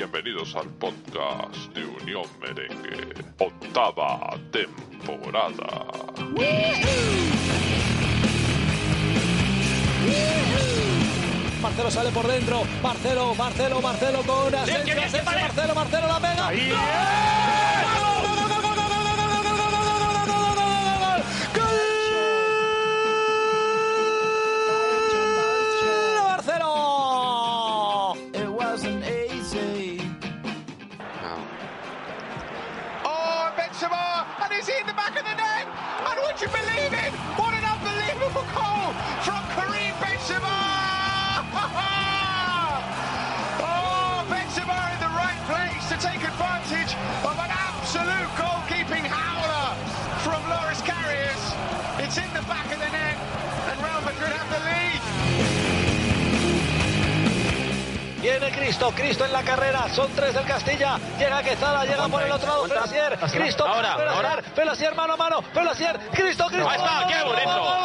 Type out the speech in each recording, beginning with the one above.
bienvenidos al podcast de Unión Merengue, octava temporada. Marcelo sale por dentro. Marcelo, Marcelo, Marcelo con Asensio, Asensio, Marcelo, Marcelo la pega. ¡Gol! Advantage of an absolute goalkeeping howler from Loris Karius. It's in the back of the net, and Real Madrid have the lead. Viene Cristo, Cristo en la carrera, son tres del Castilla, llega Quezada, llega por el otro lado Felasier, Cristo, Ahora, Felasier, ahora. Felasier mano a mano, Felasier, Cristo, Cristo. Ahí está, qué bonito.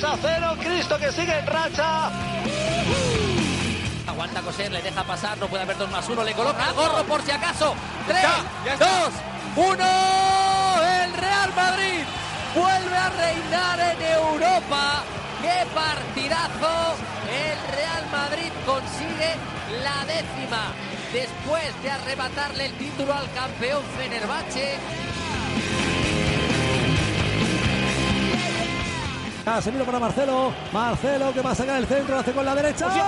2 a 0! Cristo que sigue en racha. Aguanta coser, le deja pasar, no puede haber dos más uno, le coloca el gorro por si acaso. Tres, ya está. dos, uno. El Real Madrid vuelve a reinar en Europa. ¡Qué partidazo! El Real Madrid consigue la décima después de arrebatarle el título al campeón Fenerbahce. Casemiro para Marcelo. Marcelo que va a sacar el centro, hace con la derecha. ¿Qué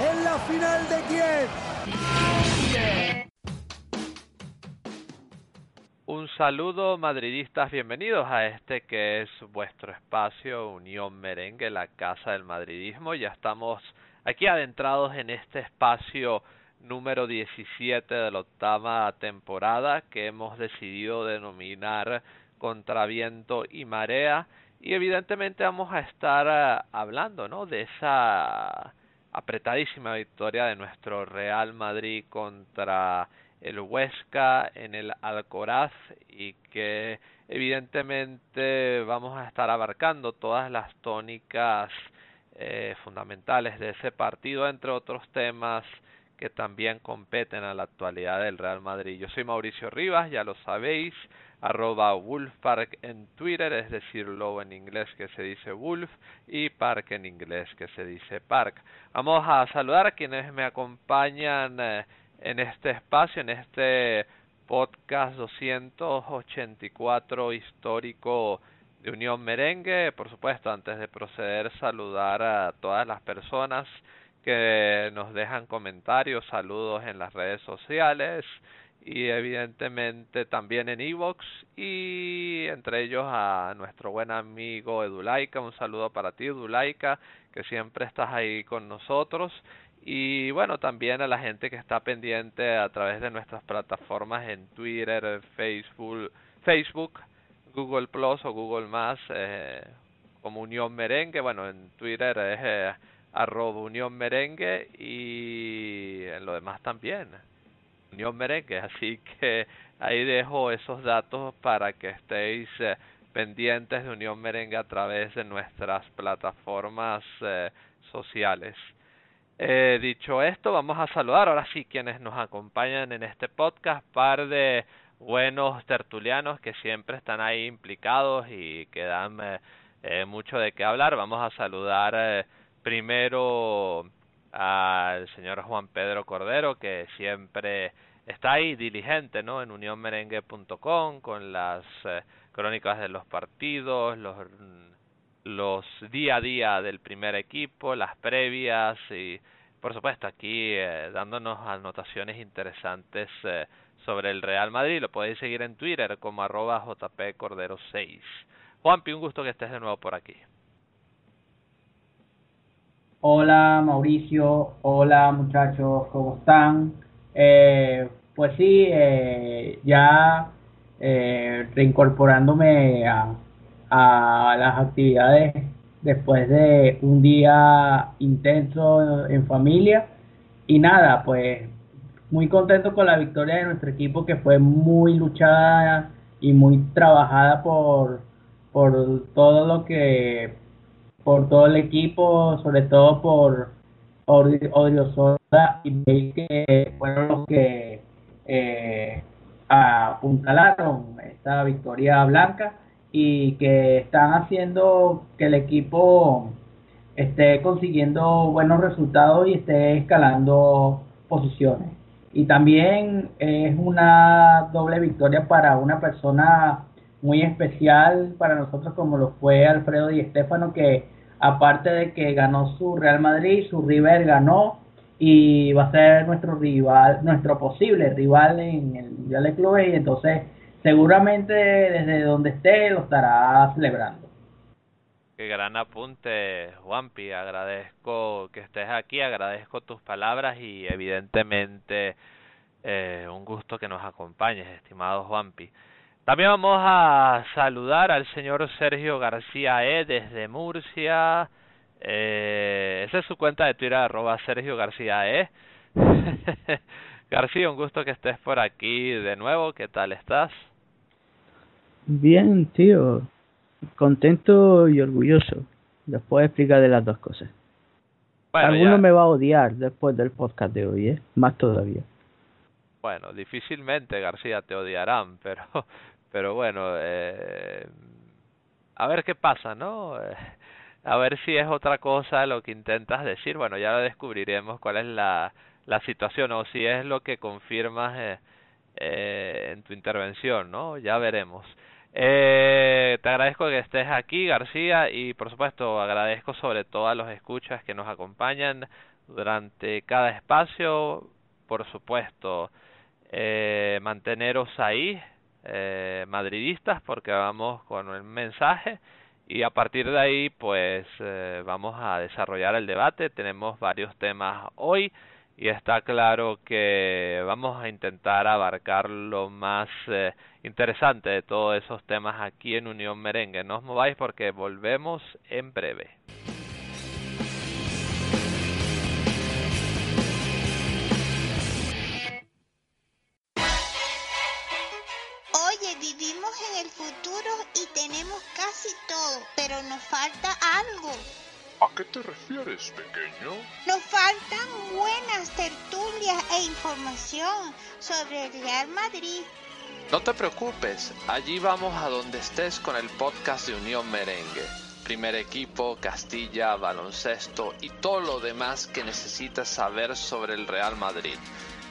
en la final de Kiev. Un saludo madridistas, bienvenidos a este que es vuestro espacio Unión Merengue, la casa del madridismo. Ya estamos aquí adentrados en este espacio número 17 de la octava temporada que hemos decidido denominar Contra Viento y Marea y evidentemente vamos a estar eh, hablando ¿no? de esa apretadísima victoria de nuestro Real Madrid contra el Huesca en el Alcoraz y que evidentemente vamos a estar abarcando todas las tónicas eh, fundamentales de ese partido entre otros temas que también competen a la actualidad del Real Madrid. Yo soy Mauricio Rivas, ya lo sabéis, arroba Wolfpark en Twitter, es decir, lobo en inglés que se dice Wolf y Park en inglés que se dice Park. Vamos a saludar a quienes me acompañan eh, en este espacio, en este podcast 284 histórico de Unión Merengue. Por supuesto, antes de proceder, saludar a todas las personas que nos dejan comentarios, saludos en las redes sociales y evidentemente también en Evox y entre ellos a nuestro buen amigo Edulaika, un saludo para ti Edulaika, que siempre estás ahí con nosotros. Y bueno, también a la gente que está pendiente a través de nuestras plataformas en Twitter, Facebook, Facebook, Google Plus o Google Más, eh, como Unión Merengue, bueno, en Twitter es eh, arroba Unión Merengue y en lo demás también. Unión Merengue, así que ahí dejo esos datos para que estéis eh, pendientes de Unión Merengue a través de nuestras plataformas eh, sociales. Eh, dicho esto, vamos a saludar ahora sí quienes nos acompañan en este podcast, par de buenos tertulianos que siempre están ahí implicados y que dan eh, mucho de qué hablar. Vamos a saludar primero al señor Juan Pedro Cordero, que siempre está ahí diligente, ¿no? En unionmerengue.com con las eh, crónicas de los partidos, los los día a día del primer equipo, las previas y por supuesto aquí eh, dándonos anotaciones interesantes eh, sobre el Real Madrid. Lo podéis seguir en Twitter como arroba jpcordero6. Juanpi, un gusto que estés de nuevo por aquí. Hola Mauricio, hola muchachos, ¿cómo están? Eh, pues sí, eh, ya eh, reincorporándome a, a las actividades después de un día intenso en familia. Y nada, pues muy contento con la victoria de nuestro equipo que fue muy luchada y muy trabajada por, por todo lo que por todo el equipo, sobre todo por Odriozola y Bale que fueron los que eh, apuntalaron esta victoria blanca y que están haciendo que el equipo esté consiguiendo buenos resultados y esté escalando posiciones. Y también es una doble victoria para una persona muy especial para nosotros como lo fue Alfredo Di Stéfano que aparte de que ganó su Real Madrid, su River ganó y va a ser nuestro rival, nuestro posible rival en el Mundial de Clubes y entonces seguramente desde donde esté lo estará celebrando. Qué gran apunte, Juanpi. Agradezco que estés aquí, agradezco tus palabras y evidentemente eh, un gusto que nos acompañes, estimado Juanpi. También vamos a saludar al señor Sergio García E desde Murcia. Eh, esa es su cuenta de Twitter, arroba Sergio García E. García, un gusto que estés por aquí de nuevo. ¿Qué tal estás? Bien, tío. Contento y orgulloso. Les puedo explicar de las dos cosas. Bueno, Alguno ya- me va a odiar después del podcast de hoy, ¿eh? Más todavía. Bueno, difícilmente García te odiarán, pero, pero bueno, eh, a ver qué pasa, ¿no? Eh, a ver si es otra cosa lo que intentas decir. Bueno, ya descubriremos cuál es la, la situación o si es lo que confirmas eh, eh, en tu intervención, ¿no? Ya veremos. Eh, te agradezco que estés aquí, García, y por supuesto agradezco sobre todo a los escuchas que nos acompañan durante cada espacio. Por supuesto, eh, manteneros ahí, eh, madridistas, porque vamos con un mensaje y a partir de ahí pues eh, vamos a desarrollar el debate. Tenemos varios temas hoy y está claro que vamos a intentar abarcar lo más eh, interesante de todos esos temas aquí en Unión Merengue. No os mováis porque volvemos en breve. Nos falta algo. ¿A qué te refieres, pequeño? Nos faltan buenas tertulias e información sobre el Real Madrid. No te preocupes, allí vamos a donde estés con el podcast de Unión Merengue. Primer equipo, Castilla, baloncesto y todo lo demás que necesitas saber sobre el Real Madrid.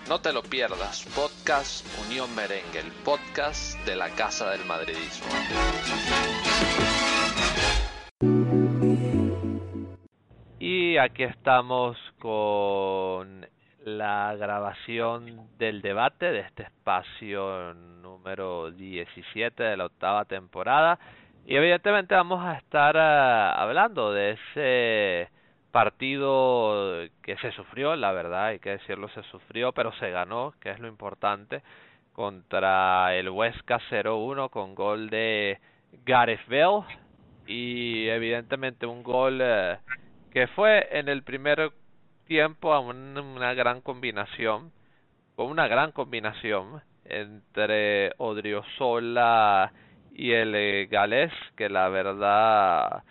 No te lo pierdas, podcast Unión Merengue, el podcast de la Casa del Madridismo. Y aquí estamos con la grabación del debate de este espacio número 17 de la octava temporada. Y evidentemente vamos a estar eh, hablando de ese partido que se sufrió, la verdad, hay que decirlo, se sufrió, pero se ganó, que es lo importante, contra el Huesca 0-1 con gol de Gareth Bale y evidentemente un gol eh, que fue en el primer tiempo a un- una gran combinación, con una gran combinación entre Odriozola y el eh, galés, que la verdad,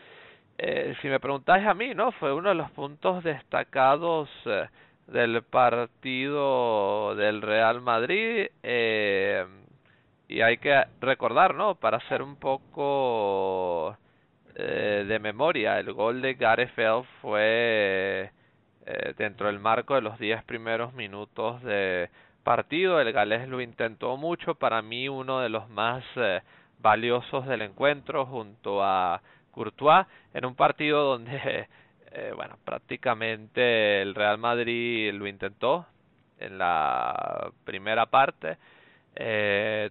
eh, si me preguntáis a mí, no, fue uno de los puntos destacados eh, del partido del Real Madrid. Eh, y hay que recordar, ¿no? Para hacer un poco eh, de memoria, el gol de Gareth Bale fue eh, dentro del marco de los 10 primeros minutos de partido. El galés lo intentó mucho, para mí uno de los más eh, valiosos del encuentro junto a Courtois en un partido donde bueno, prácticamente el Real Madrid lo intentó en la primera parte,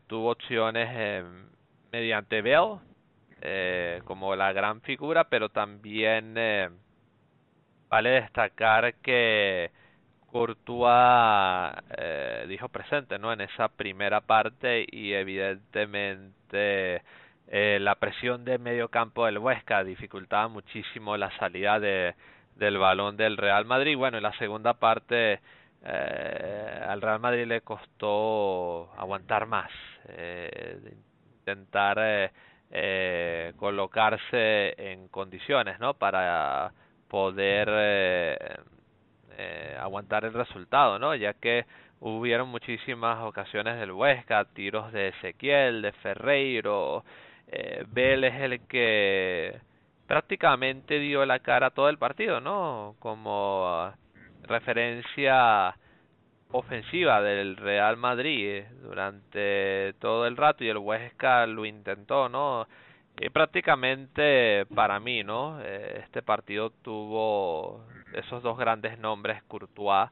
tuvo opciones mediante Bell eh, como la gran figura, pero también eh, vale destacar que Courtois eh, dijo presente no en esa primera parte y evidentemente eh, la presión de medio campo del Huesca dificultaba muchísimo la salida de, del balón del Real Madrid. Bueno, en la segunda parte eh, al Real Madrid le costó aguantar más, eh, intentar eh, colocarse en condiciones, ¿no? Para poder eh, eh, aguantar el resultado, ¿no? Ya que hubieron muchísimas ocasiones del Huesca, tiros de Ezequiel, de Ferreiro, eh, Bell es el que prácticamente dio la cara a todo el partido, ¿no? Como referencia ofensiva del Real Madrid eh, durante todo el rato y el Huesca lo intentó, ¿no? Y prácticamente para mí, ¿no? Eh, este partido tuvo esos dos grandes nombres, Courtois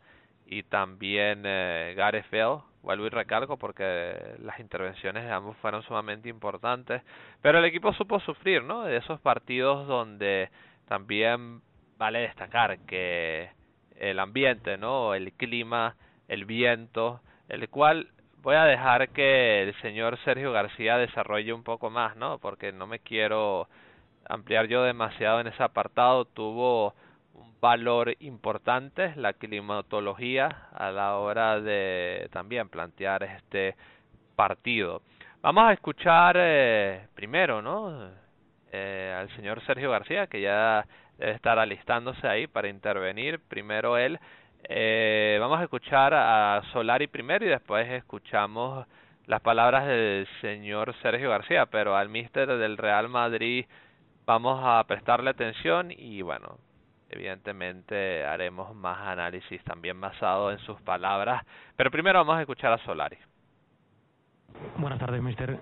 y también eh, Gareth Bale, vuelvo y recalco porque las intervenciones de ambos fueron sumamente importantes, pero el equipo supo sufrir, ¿no? De esos partidos donde también vale destacar que el ambiente, ¿no? El clima, el viento, el cual voy a dejar que el señor Sergio García desarrolle un poco más, ¿no? Porque no me quiero ampliar yo demasiado en ese apartado. Tuvo un valor importante la climatología a la hora de también plantear este partido. Vamos a escuchar eh, primero, ¿no? Eh, al señor Sergio García, que ya debe estar alistándose ahí para intervenir. Primero él. Eh, vamos a escuchar a Solari primero y después escuchamos las palabras del señor Sergio García, pero al míster del Real Madrid vamos a prestarle atención y bueno, evidentemente haremos más análisis también basado en sus palabras, pero primero vamos a escuchar a Solari. Buenas tardes, mister.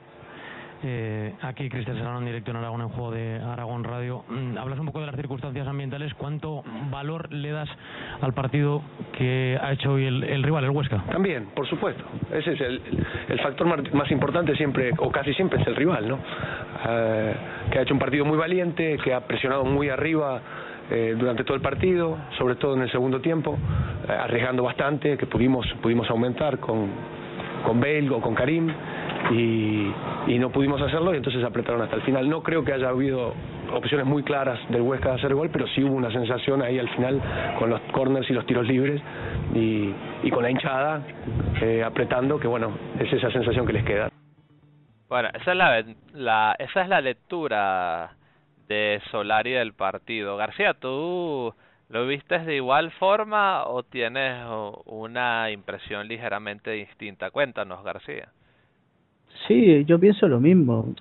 Eh, aquí Cristian Serrano directo en Aragón en juego de Aragón Radio. Mm, hablas un poco de las circunstancias ambientales. ¿Cuánto valor le das al partido que ha hecho hoy el, rival, el Huesca? También, por supuesto. Ese es el, factor más, más importante siempre, o casi siempre, es el rival, ¿no? Eh, que ha hecho un partido muy valiente, que ha presionado muy arriba eh, durante todo el partido, sobre todo en el segundo tiempo, eh, arriesgando bastante, que pudimos, pudimos aumentar con, con Bale o con Karim y, y no pudimos hacerlo y entonces apretaron hasta el final. No creo que haya habido opciones muy claras del Huesca de hacer gol, pero sí hubo una sensación ahí al final con los corners y los tiros libres y, con la hinchada eh, apretando, que bueno, es esa sensación que les queda. Bueno, esa es la, la, esa es la lectura de Solari del partido. García, ¿tú lo viste de igual forma o tienes una impresión ligeramente distinta? Cuéntanos, García. Sí, yo pienso lo mismo.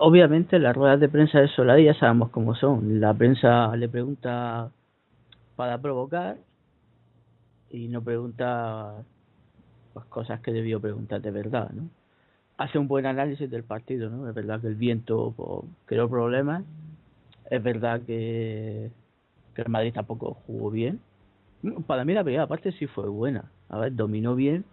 Obviamente las ruedas de prensa de Solari sabemos cómo son. La prensa le pregunta para provocar y no pregunta pues, cosas que debió preguntar de verdad, ¿no? Hace un buen análisis del partido, ¿no? Es verdad que el viento pues, creó problemas. Es verdad que, que el Madrid tampoco jugó bien. Para mí la primera parte sí fue buena. A ver, dominó bien,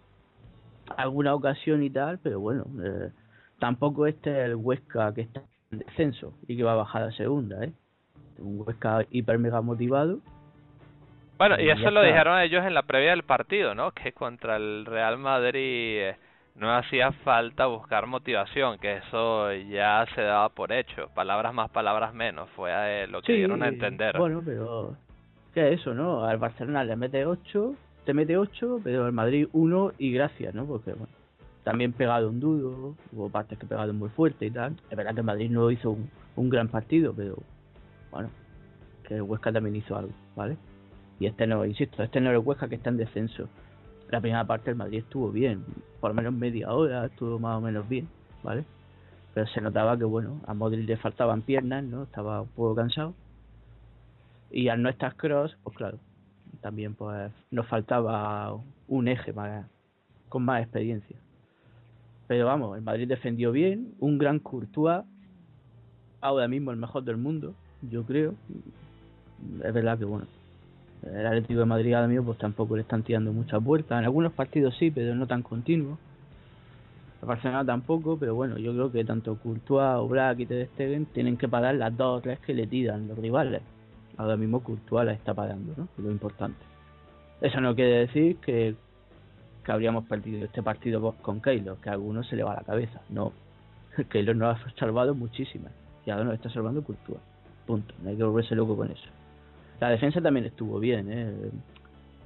alguna ocasión y tal, pero bueno, eh, tampoco este es el Huesca que está en descenso y que va a bajar a segunda, ¿eh? Un Huesca hiper mega motivado. Bueno, y Y eso lo está. dijeron ellos en la previa del partido, ¿no? Que contra el Real Madrid eh, no hacía falta buscar motivación, que eso ya se daba por hecho. Palabras más, palabras menos, fue eh, lo que Sí, dieron a entender. Bueno, pero ¿qué es eso, no? Al Barcelona le mete 8, te mete 8, pero al Madrid 1 y gracias, ¿no? Porque bueno, también pegado un duro, hubo partes que pegaron muy fuerte y tal. Es verdad que el Madrid no hizo un, gran partido, pero bueno, que el Huesca también hizo algo, ¿vale? Y este no, insisto, este no es el Huesca que está en descenso. La primera parte el Madrid estuvo bien, por lo menos media hora estuvo más o menos bien, ¿vale? Pero se notaba que, bueno, a Modric le faltaban piernas, ¿no? Estaba un poco cansado. Y al no estar Cross, pues claro, también pues nos faltaba un eje más, con más experiencia. Pero vamos, el Madrid defendió bien, un gran Courtois, ahora mismo el mejor del mundo, yo creo. Es verdad que bueno, el Atlético de Madrid ahora mismo pues tampoco le están tirando muchas vueltas. En algunos partidos sí, pero no tan continuos. El Barcelona tampoco, pero bueno, yo creo que tanto Courtois, Oblak y Ter Stegen tienen que parar las dos o tres que le tiran los rivales. Ahora mismo Courtois la está parando, ¿no? lo importante. Eso no quiere decir que, que habríamos perdido este partido con Keylor, que a algunos se le va la cabeza. No, Keylor nos ha salvado muchísimas y ahora nos está salvando Courtois. Punto, no hay que volverse loco con eso. La defensa también estuvo bien, ¿eh?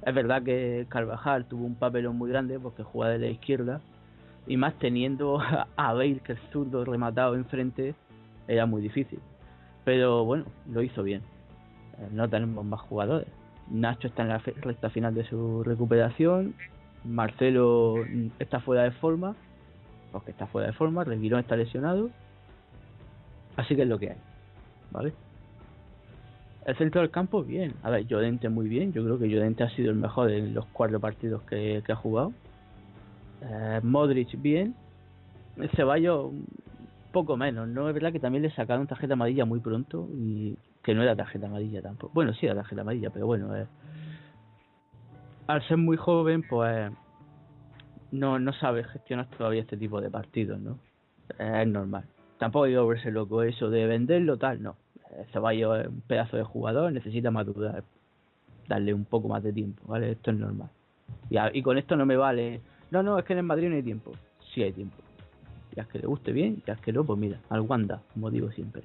Es verdad que Carvajal tuvo un papelón muy grande porque juega de la izquierda y más teniendo a Bale que el zurdo rematado enfrente era muy difícil. Pero bueno, lo hizo bien. No tenemos más jugadores. Nacho está en la recta final de su recuperación. Marcelo está fuera de forma. Porque está fuera de forma. Reguilón está lesionado. Así que es lo que hay. ¿Vale? El centro del campo, bien. A ver, Llorente muy bien. Yo creo que Llorente ha sido el mejor en los cuatro partidos que, ha jugado. Eh, Modric, bien. Ceballos, poco menos. No es verdad que también le sacaron tarjeta amarilla muy pronto y que no era tarjeta amarilla tampoco. Bueno, sí era tarjeta amarilla, pero bueno, eh, al ser muy joven, pues no, no sabe gestionar todavía este tipo de partidos, ¿no? es normal. Tampoco hay que verse loco eso de venderlo, tal, no. Ceballos es un pedazo de jugador, necesita madurar, darle un poco más de tiempo, ¿vale? Esto es normal. Y, y con esto no me vale, no, no, es que en el Madrid no hay tiempo. Sí hay tiempo. Ya es que le guste bien, ya es que no, pues mira, al Wanda, como digo siempre.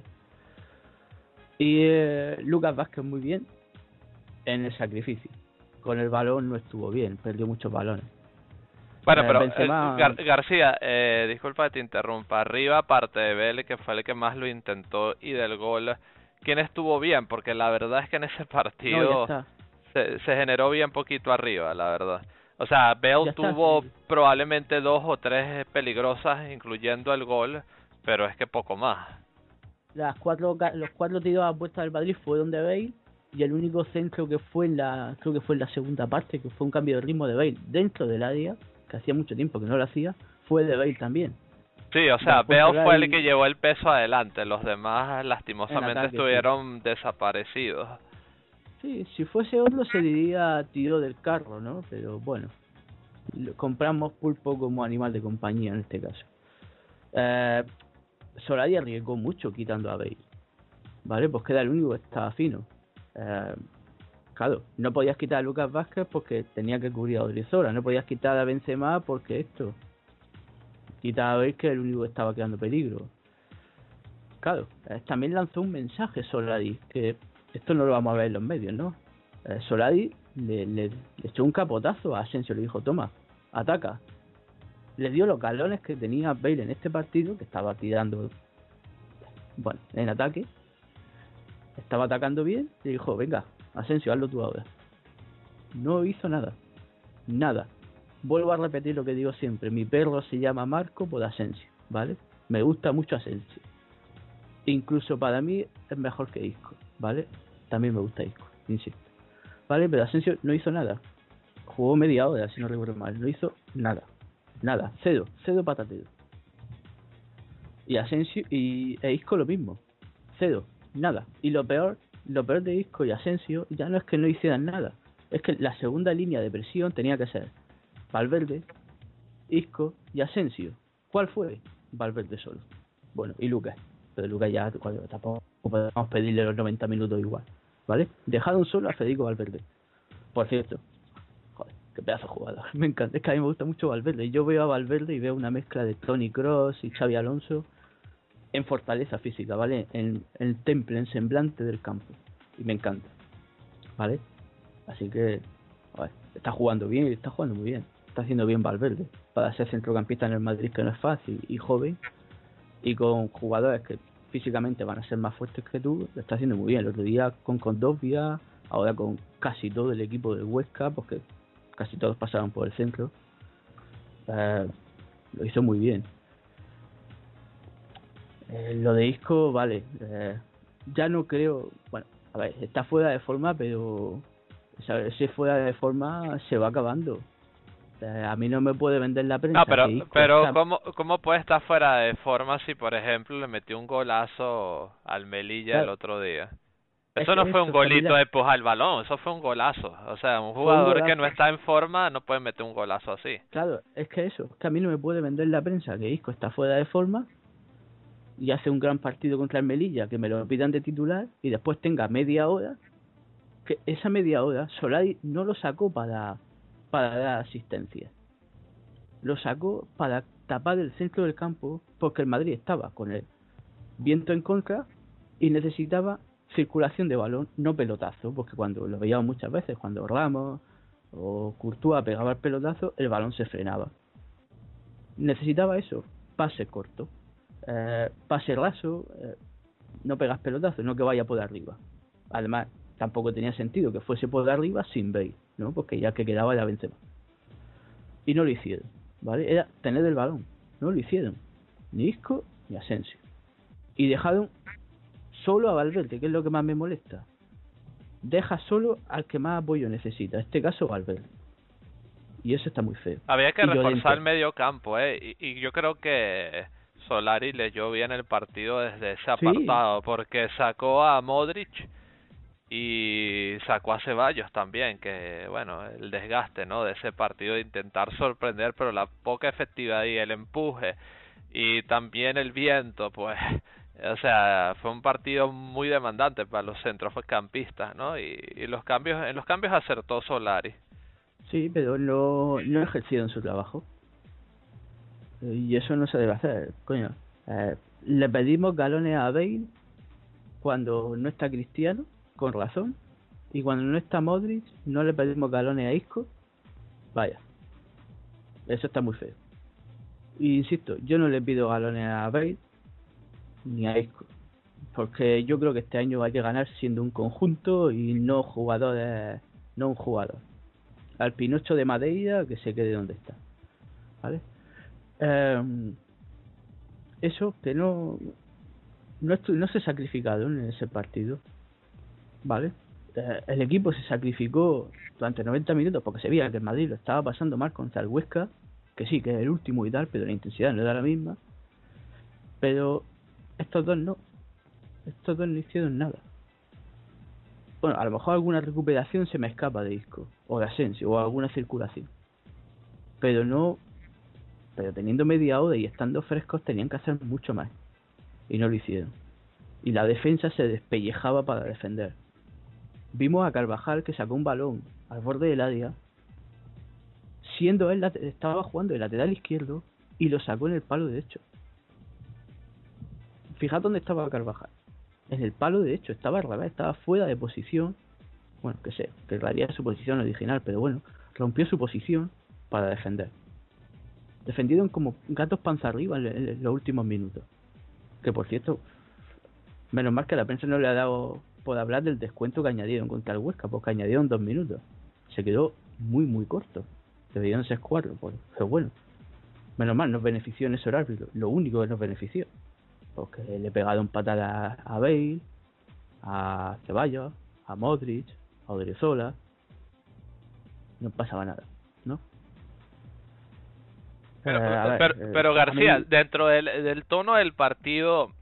Y eh, Lucas Vázquez muy bien en el sacrificio. Con el balón no estuvo bien, perdió muchos balones. Bueno, pero eh, García, eh, disculpa que te interrumpa. Arriba, aparte de Vélez, que fue el que más lo intentó, y del gol, ¿quién estuvo bien? Porque la verdad es que en ese partido se, se, generó bien poquito arriba, la verdad. O sea, Bell tuvo probablemente dos o tres peligrosas, incluyendo el gol, pero es que poco más. Las cuatro, los cuatro tiros a puesta del Madrid fueron de Bale y el único centro que fue en la, creo que fue en la segunda parte, que fue un cambio de ritmo de Bale dentro del área, que hacía mucho tiempo que no lo hacía, fue de Bale también. Sí, o sea, Bale fue el que llevó el peso adelante, los demás lastimosamente estuvieron desaparecidos. Sí, si fuese otro se diría tiro del carro, ¿no? Pero bueno, compramos pulpo como animal de compañía en este caso. Eh, Solari arriesgó mucho quitando a Bale, ¿vale? Pues queda el único que estaba fino. Eh, Claro, no podías quitar a Lucas Vázquez porque tenía que cubrir a Odriozola, no podías quitar a Benzema porque esto. Quita a ver que el único que estaba quedando peligro. Claro, eh, también lanzó un mensaje Solari, que esto no lo vamos a ver en los medios, ¿no? Eh, le, le, echó un capotazo a Asensio, le dijo, toma, ataca. Le dio los galones que tenía Bale en este partido, que estaba tirando, bueno, en ataque. Estaba atacando bien, y dijo, venga, Asensio, hazlo tú ahora. No hizo nada. Nada. Vuelvo a repetir lo que digo siempre. Mi perro se llama Marco por Asensio, ¿vale? Me gusta mucho Asensio. Incluso para mí es mejor que Isco, ¿vale? También me gusta Isco, insisto. ¿Vale? Pero Asensio no hizo nada. Jugó media hora, si no recuerdo mal. No hizo nada. Nada. Cero. Cero patatero. Y Asensio y e Isco lo mismo. Cero. Nada. Y lo peor lo peor de Isco y Asensio ya no es que no hicieran nada, es que la segunda línea de presión tenía que ser Valverde, Isco y Asensio. ¿Cuál fue? Valverde solo. Bueno, y Lucas. Pero Lucas ya tampoco podemos pedirle los 90 minutos igual. ¿Vale? Dejaron solo a Federico Valverde. Por cierto, qué pedazo de jugador. Me encanta, es que a mí me gusta mucho Valverde. Yo veo a Valverde y veo una mezcla de Tony Cross y Xavi Alonso en fortaleza física, ¿vale? En, el temple, en semblante del campo. Y me encanta, ¿vale? Así que, está jugando bien y está jugando muy bien. Está haciendo bien Valverde. Para ser centrocampista en el Madrid, que no es fácil, y joven, y con jugadores que físicamente van a ser más fuertes que tú, lo está haciendo muy bien. El otro día con Condovia, ahora con casi todo el equipo de Huesca, porque casi todos pasaron por el centro. Eh, lo hizo muy bien. Eh, lo de Isco, vale. Eh, ya no creo. Bueno, a ver, está fuera de forma, pero Esa- Ese fuera de forma se va acabando. A mí no me puede vender la prensa. No, pero, Isco pero está- ¿cómo, ¿cómo puede estar fuera de forma si, por ejemplo, le metió un golazo al Melilla el otro día? Es Eso no fue un golito de empujar el balón, eso fue un golazo. O sea, un un jugador que no está en forma no puede meter un golazo así. Claro, es que eso, es que a mí no me puede vender la prensa que Isco está fuera de forma y hace un gran partido contra el Melilla, que me lo pidan de titular y después tenga media hora, que esa media hora Solari no lo sacó para, para dar asistencia. Lo sacó para tapar el centro del campo porque el Madrid estaba con el viento en contra y necesitaba circulación de balón, no pelotazo, porque cuando lo veíamos muchas veces, cuando Ramos o Courtois pegaba el pelotazo, el balón se frenaba. Necesitaba eso, pase corto, eh, pase raso, eh, no pegas pelotazo, no que vaya por arriba. Además, tampoco tenía sentido que fuese por arriba sin Bale, ¿no? Porque ya que quedaba ya Benzema. Y no lo hicieron, ¿vale? Era tener el balón, no lo hicieron. Ni Isco ni Asensio. Y dejaron solo a Valverde, que es lo que más me molesta. Deja solo al que más apoyo necesita, en este caso Valverde. Y eso está muy feo. Había que Y reforzar el medio campo, ¿eh? Y, y yo creo que Solari leyó bien el partido desde ese Sí. apartado, porque sacó a Modric y sacó a Ceballos también, que bueno, el desgaste, ¿no? De ese partido de intentar sorprender, pero la poca efectividad y el empuje y también el viento, pues, o sea, fue un partido muy demandante para los centrocampistas, ¿no? Y, los cambios, en los cambios acertó Solari. Sí, pero no, no ejercieron su trabajo. Y eso no se debe hacer, coño. Eh, le pedimos galones a Bale cuando no está Cristiano, con razón. Y cuando no está Modric, no le pedimos galones a Isco. Vaya. Eso está muy feo. Y insisto, yo no le pido galones a Bale ni Isco. Porque yo creo que este año hay que ganar siendo un conjunto y no jugadores, no un jugador al Pinocho de Madeira que se quede donde está. ¿Vale? Eh, eso que no no, no se sacrificaron en ese partido. ¿Vale? Eh, el equipo se sacrificó durante 90 minutos porque se veía que el Madrid lo estaba pasando mal contra el Huesca, que sí, que es el último y tal, pero la intensidad no era la misma. Pero estos dos no. Estos dos no hicieron nada. Bueno, a lo mejor alguna recuperación se me escapa de disco, o de Asensio, o alguna circulación. Pero no. Pero teniendo media hora y estando frescos tenían que hacer mucho más. Y no lo hicieron. Y la defensa se despellejaba para defender. Vimos a Carvajal que sacó un balón al borde del área, siendo él, estaba jugando de lateral izquierdo y lo sacó en el palo derecho. Fijad dónde estaba Carvajal. En el palo derecho, estaba al estaba fuera de posición. Bueno, que sé, que realidad es su posición original, pero bueno, rompió su posición para defender. Defendieron como gatos panza arriba en, los últimos minutos. Que por cierto, menos mal que la prensa no le ha dado por hablar del descuento que añadieron contra el Huesca, porque añadieron dos minutos. Se quedó muy, muy corto. Deberían ser cuatro, pues, pero bueno. Menos mal, nos benefició en ese horario, lo único que nos benefició. Porque le pegaron patadas a Bale, a Ceballos, a Modric, a Odriozola. No pasaba nada, ¿no? Pero, Eh, a ver, pero, eh, pero García, mí- dentro del, del tono del partido,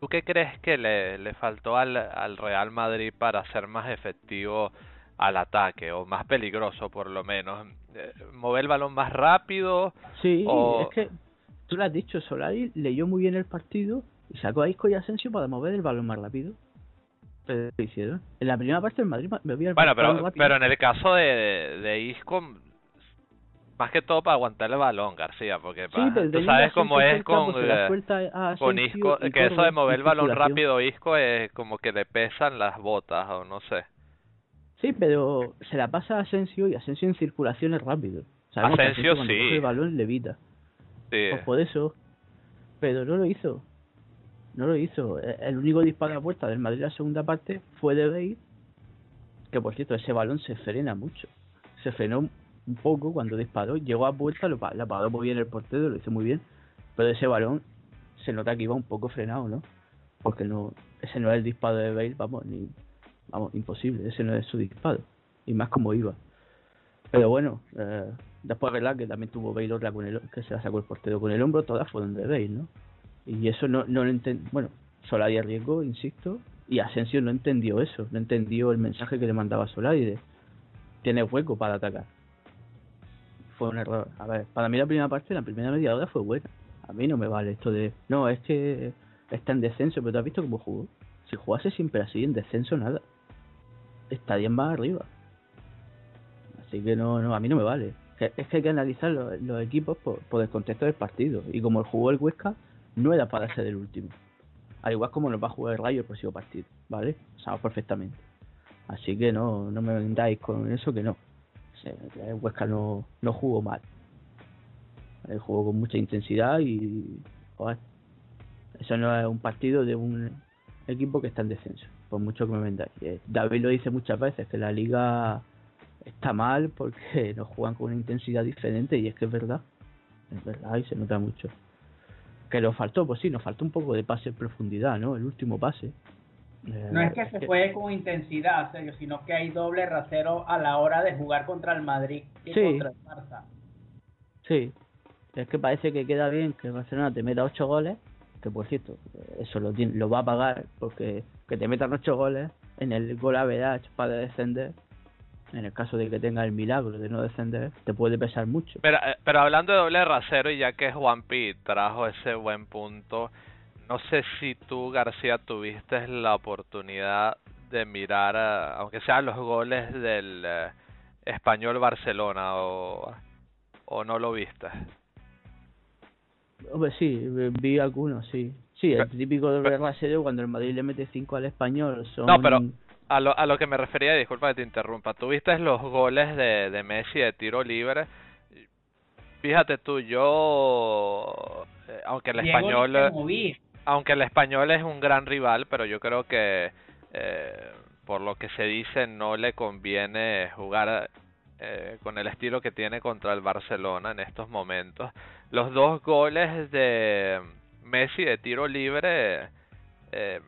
¿tú qué crees que le, le faltó al, al Real Madrid para ser más efectivo al ataque o más peligroso por lo menos? Eh, ¿Mover el balón más rápido? Sí, o- es que tú lo has dicho, Solari leyó muy bien el partido y sacó a Isco y Asensio para mover el balón más rápido. Pero lo hicieron. En la primera parte el Madrid ma- movía el Bueno, pero, pero en el caso de, de Isco, más que todo para aguantar el balón, García, porque Sí, pero tú sabes cómo Asensio es con, pues eh, con Asensio Isco, que eso de mover el balón rápido Isco es como que le pesan las botas o no sé. Sí, pero se la pasa a Asensio y Asensio en circulación es rápido. Sabemos que Asensio sí. el balón levita. Por eso. Pero no lo hizo. No lo hizo. E- El único disparo a puerta del Madrid la segunda parte fue de Bale. Que por cierto, ese balón se frena mucho. Se frenó un poco cuando disparó. Llegó a puerta, lo, la paró muy bien el portero, lo hizo muy bien. Pero ese balón se nota que iba un poco frenado, ¿no? Porque no ese no es el disparo de Bale, vamos, ni, vamos, imposible. Ese no es su disparo. y más como iba. Pero bueno, eh, después verdad que también tuvo Bale otra con el, que se la sacó el portero con el hombro, todas fueron de Bale, ¿no? Y eso no, no lo entendí, bueno, Solari arriesgó, insisto, y Asensio no entendió eso, no entendió el mensaje que le mandaba Solari de tiene hueco para atacar. Fue un error. A ver, para mí la primera parte, la primera media hora fue buena. A mí no me vale esto de, no, es que está en descenso, pero tú has visto cómo jugó. Si jugase siempre así, en descenso nada. Estaría más arriba. Así que no, no, a mí no me vale. Es que hay que analizar los, los equipos por, el contexto del partido. Y como jugó el Huesca, no era para ser el último. Al igual como nos va a jugar el Rayo el próximo partido, ¿vale? Sabemos perfectamente. Así que no, no me vendáis con eso que no. El Huesca no, no jugó mal. El jugó con mucha intensidad y eso no es un partido de un equipo que está en descenso, por mucho que me vendáis. David lo dice muchas veces, que la liga está mal porque nos juegan con una intensidad diferente y es que es verdad. Es verdad y se nota mucho. Que nos faltó, pues sí, nos faltó un poco de pase en profundidad, ¿no? El último pase. No es que se juegue con intensidad, serio, sino que hay doble rasero a la hora de jugar contra el Madrid y sí. contra el Barça. Sí, es que parece que queda bien que Barcelona te meta 8 goles, que por cierto, eso lo, tiene, lo va a pagar porque que te metan 8 goles en el gol average para descender, en el caso de que tenga el milagro de no descender, te puede pesar mucho. Pero, eh, pero hablando de doble rasero, y ya que Juanpi trajo ese buen punto, no sé si tú, García, tuviste la oportunidad de mirar, a, aunque sean los goles del eh, español Barcelona, o, o no lo viste. Hombre, sí, vi algunos, sí. Sí, el típico doble rasero cuando el Madrid le mete 5 al español son... No, pero a lo, a lo que me refería, disculpa que te interrumpa, tuviste los goles de, de Messi de tiro libre. Fíjate tú, yo, eh, aunque el Diego español, aunque el español es un gran rival, pero yo creo que eh, por lo que se dice no le conviene jugar eh, con el estilo que tiene contra el Barcelona en estos momentos. Los dos goles de Messi de tiro libre, eh,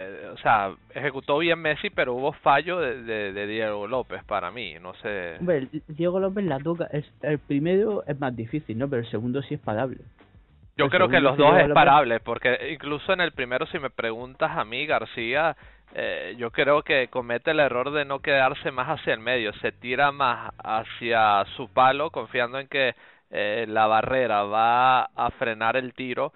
eh, o sea, ejecutó bien Messi, pero hubo fallo de, de, de, Diego López para mí, no sé. Hombre, Diego López la toca, es, el primero es más difícil, ¿no? Pero el segundo sí es parable. Yo el creo que los dos es parable, porque incluso en el primero, si me preguntas a mí, García, eh, yo creo que comete el error de no quedarse más hacia el medio, se tira más hacia su palo, confiando en que eh, la barrera va a frenar el tiro.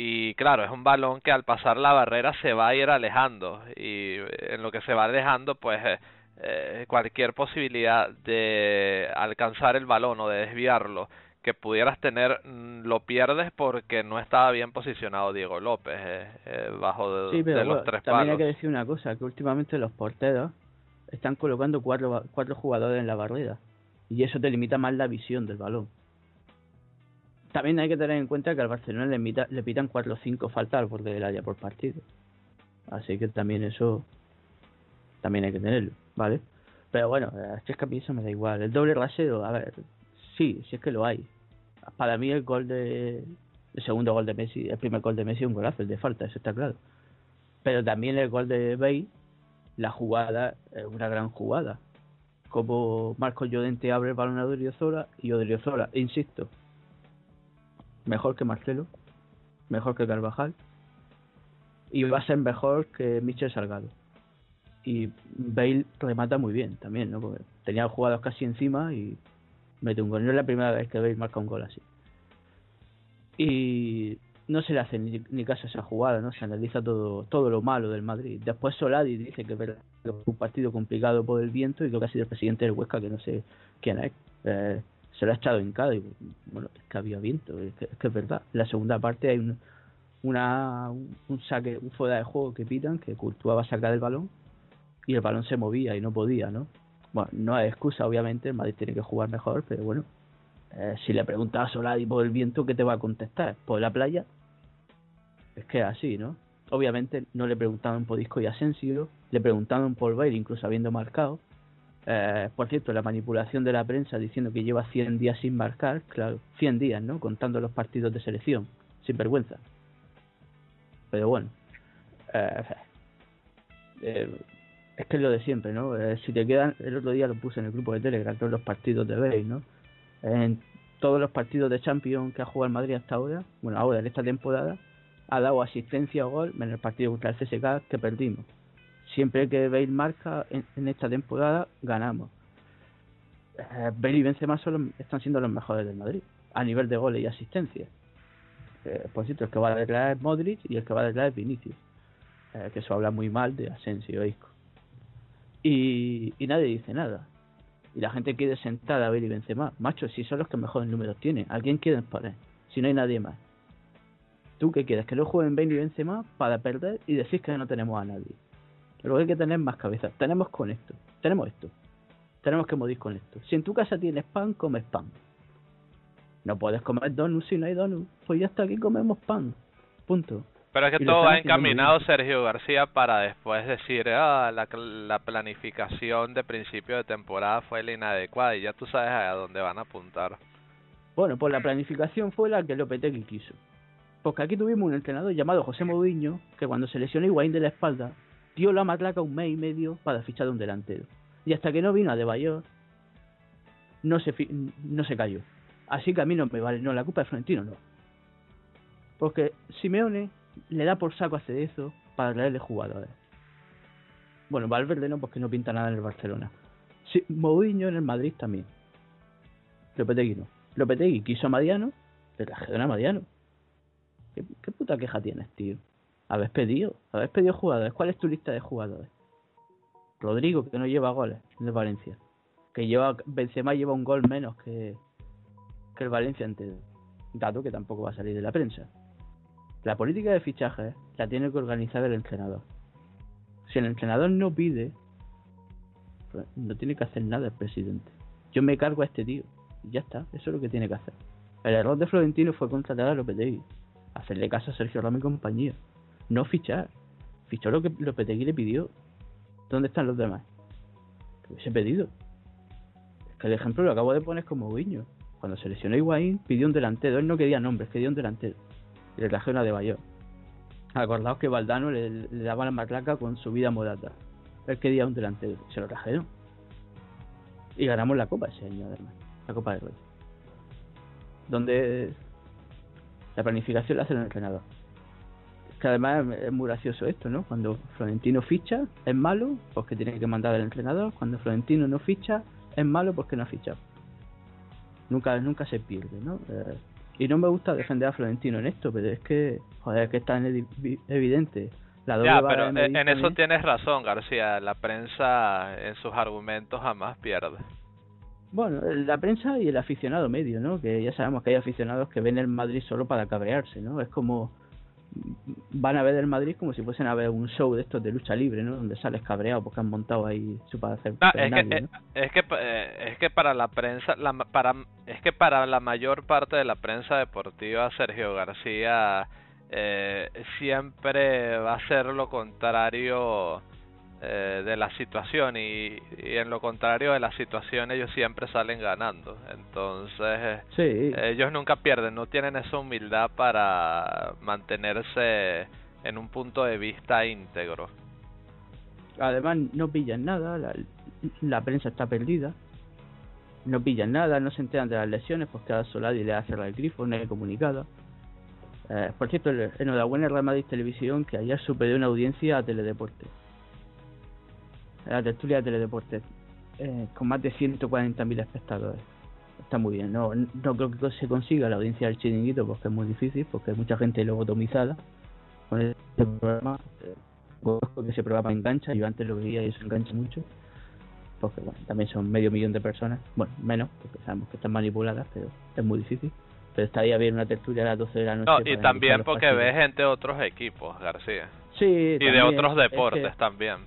Y claro, es un balón que al pasar la barrera se va a ir alejando. Y en lo que se va alejando, pues eh, eh, cualquier posibilidad de alcanzar el balón o de desviarlo que pudieras tener mm, lo pierdes porque no estaba bien posicionado Diego López eh, eh, bajo de, Sí, pero de los bueno, tres también hay palos. que decir una cosa, que últimamente los porteros están colocando cuatro, cuatro jugadores en la barrera y eso te limita más la visión del balón. También hay que tener en cuenta que al Barcelona le, pitan cuatro o cinco faltas al borde del área por partido. Así que también eso también hay que tenerlo, ¿vale? Pero bueno, si es que a me da igual. El doble rasero, a ver, sí, sí es que lo hay. Para mí el gol de... El segundo gol de Messi, el primer gol de Messi es un golazo, el de falta, eso está claro. Pero también el gol de Bale, la jugada, es una gran jugada. Como Marcos Llorente abre el balón a Odriozola y Odriozola, insisto, mejor que Marcelo, mejor que Carvajal y va a ser mejor que Michel Salgado. Y Bale remata muy bien también, ¿no? Porque tenía jugados casi encima y mete un gol. No es la primera vez que Bale marca un gol así. Y no se le hace ni, ni caso a esa jugada, ¿no? Se analiza todo todo lo malo del Madrid. Después Solari dice que que fue un partido complicado por el viento y creo que ha sido el presidente del Huesca, que no sé quién es. Eh, se lo ha echado en cara y bueno, es que había viento, es que es, que es verdad. En la segunda parte hay un, una, un, saque, un fuera de juego que pitan, que Courtois va a sacar el balón y el balón se movía y no podía, ¿no? Bueno, no hay excusa, obviamente, el Madrid tiene que jugar mejor, pero bueno, eh, si le preguntas a Solari por el viento, ¿qué te va a contestar? ¿Por la playa? Es que es así, ¿no? Obviamente no le preguntaban por Disco y Asensio, le preguntaban por Bale, incluso habiendo marcado. Eh, por cierto, la manipulación de la prensa diciendo que lleva 100 días sin marcar, claro, 100 días, ¿no? Contando los partidos de selección, sin vergüenza. Pero bueno, eh, eh, es que es lo de siempre, ¿no? Eh, si te quedan, el otro día lo puse en el grupo de Telegram, todos los partidos de Bale, ¿no? En todos los partidos de Champions que ha jugado el Madrid hasta ahora, bueno, ahora en esta temporada, ha dado asistencia o gol en el partido contra el CSK que perdimos. Siempre que Bale marca en, esta temporada, ganamos. Eh, Bale y Benzema solo están siendo los mejores del Madrid, a nivel de goles y asistencia. Eh, por cierto, el que va a detrás es Modric y el que va a detrás es Vinicius. Eh, que eso habla muy mal de Asensio Isco. Y, y nadie dice nada. Y la gente quiere sentar a Bale y Benzema. Macho, si son los que mejores números tienen. ¿A quién quieren poner? Si no hay nadie más. ¿Tú qué quieres? Que lo jueguen Bale y Benzema para perder y decir que no tenemos a nadie. Luego hay que tener más cabeza. Tenemos con esto. Tenemos esto. Tenemos que morir con esto. Si en tu casa tienes pan, comes pan. No puedes comer donuts si no hay donuts. Pues ya está aquí comemos pan. Punto. Pero es que todo va encaminado, Sergio García, para después decir, ah, la, la planificación de principio de temporada fue la inadecuada y ya tú sabes a dónde van a apuntar. Bueno, pues la planificación fue la que Lopetegui quiso. Porque aquí tuvimos un entrenador llamado José Mourinho, que cuando se lesionó Higuaín de la espalda, dio la matraca un mes y medio para fichar de un delantero. Y hasta que no vino a De Bayor, no se, no se cayó. Así que a mí no me vale, no, la culpa de Florentino no. Porque Simeone le da por saco a eso para traerle jugadores. Bueno, Valverde no, porque no pinta nada en el Barcelona. Sí, Mourinho en el Madrid también. Lopetegui no. Lopetegui quiso a Mariano, le trajeron a Mariano. ¿Qué, ¿Qué, puta queja tienes, tío? Habéis pedido, habéis pedido jugadores. ¿Cuál es tu lista de jugadores? Rodrigo, que no lleva goles de Valencia. Que lleva, Benzema lleva un gol menos que, el Valencia entero. Dato que tampoco va a salir de la prensa. La política de fichaje la tiene que organizar el entrenador. Si el entrenador no pide, pues no tiene que hacer nada el presidente. Yo me cargo a este tío. Y ya está, eso es lo que tiene que hacer. El error de Florentino fue contratar a Lopetegui. Hacerle caso a Sergio Ramos y compañía. No fichar. Fichó lo que Lopetegui le pidió. ¿Dónde están los demás? Que hubiese pedido. Es que el ejemplo lo acabo de poner como guiño. Cuando se lesionó Higuaín, pidió un delantero. Él no quería nombres, quería un delantero y le trajeron a De Bayor. Acordaos que Valdano le, daba la matraca con su vida modata. Él quería un delantero, se lo trajeron. Y ganamos la Copa ese año, además, la Copa de Rey. Donde la planificación la hace el entrenador. Que además es muy gracioso esto, ¿no? Cuando Florentino ficha, es malo porque tiene que mandar al entrenador. Cuando Florentino no ficha, es malo porque no ha fichado. Nunca, nunca se pierde, ¿no? Eh, y no me gusta defender a Florentino en esto, pero es que, joder, que es tan evidente. La doble ya, pero en eso tienes razón, García. La prensa en sus argumentos jamás pierde. Bueno, la prensa y el aficionado medio, ¿no? Que ya sabemos que hay aficionados que ven el Madrid solo para cabrearse, ¿no? Es como van a ver el Madrid como si fuesen a ver un show de estos de lucha libre, ¿no? Donde sales cabreado porque han montado ahí su para hacer. es, que, eh, es, que eh, es que para la prensa, la, para es que para la mayor parte de la prensa deportiva, Sergio García eh, siempre va a ser lo contrario eh, de la situación y, en lo contrario de la situación ellos siempre salen ganando. Entonces ellos nunca pierden no tienen esa humildad para mantenerse en un punto de vista íntegro. Además no pillan nada la, prensa está perdida. No pillan nada no se enteran de las lesiones porque a Solari le hace el grifo no hay comunicado. Eh, por cierto enhorabuena Real Madrid Televisión que ayer superó una audiencia a Teledeporte la tertulia de Teledeportes, eh, con más de 140.000 espectadores. Está muy bien, no, no creo que se consiga la audiencia del chiringuito porque es muy difícil, porque hay mucha gente lobotomizada con este programa, eh, porque ese programa engancha, yo antes lo veía y eso engancha mucho, porque bueno, también son medio millón de personas, bueno, menos, porque sabemos que están manipuladas, pero es muy difícil. Pero estaría bien una tertulia a las 12 de la noche. No, y también porque ves gente de otros equipos, García. Sí, y de otros deportes también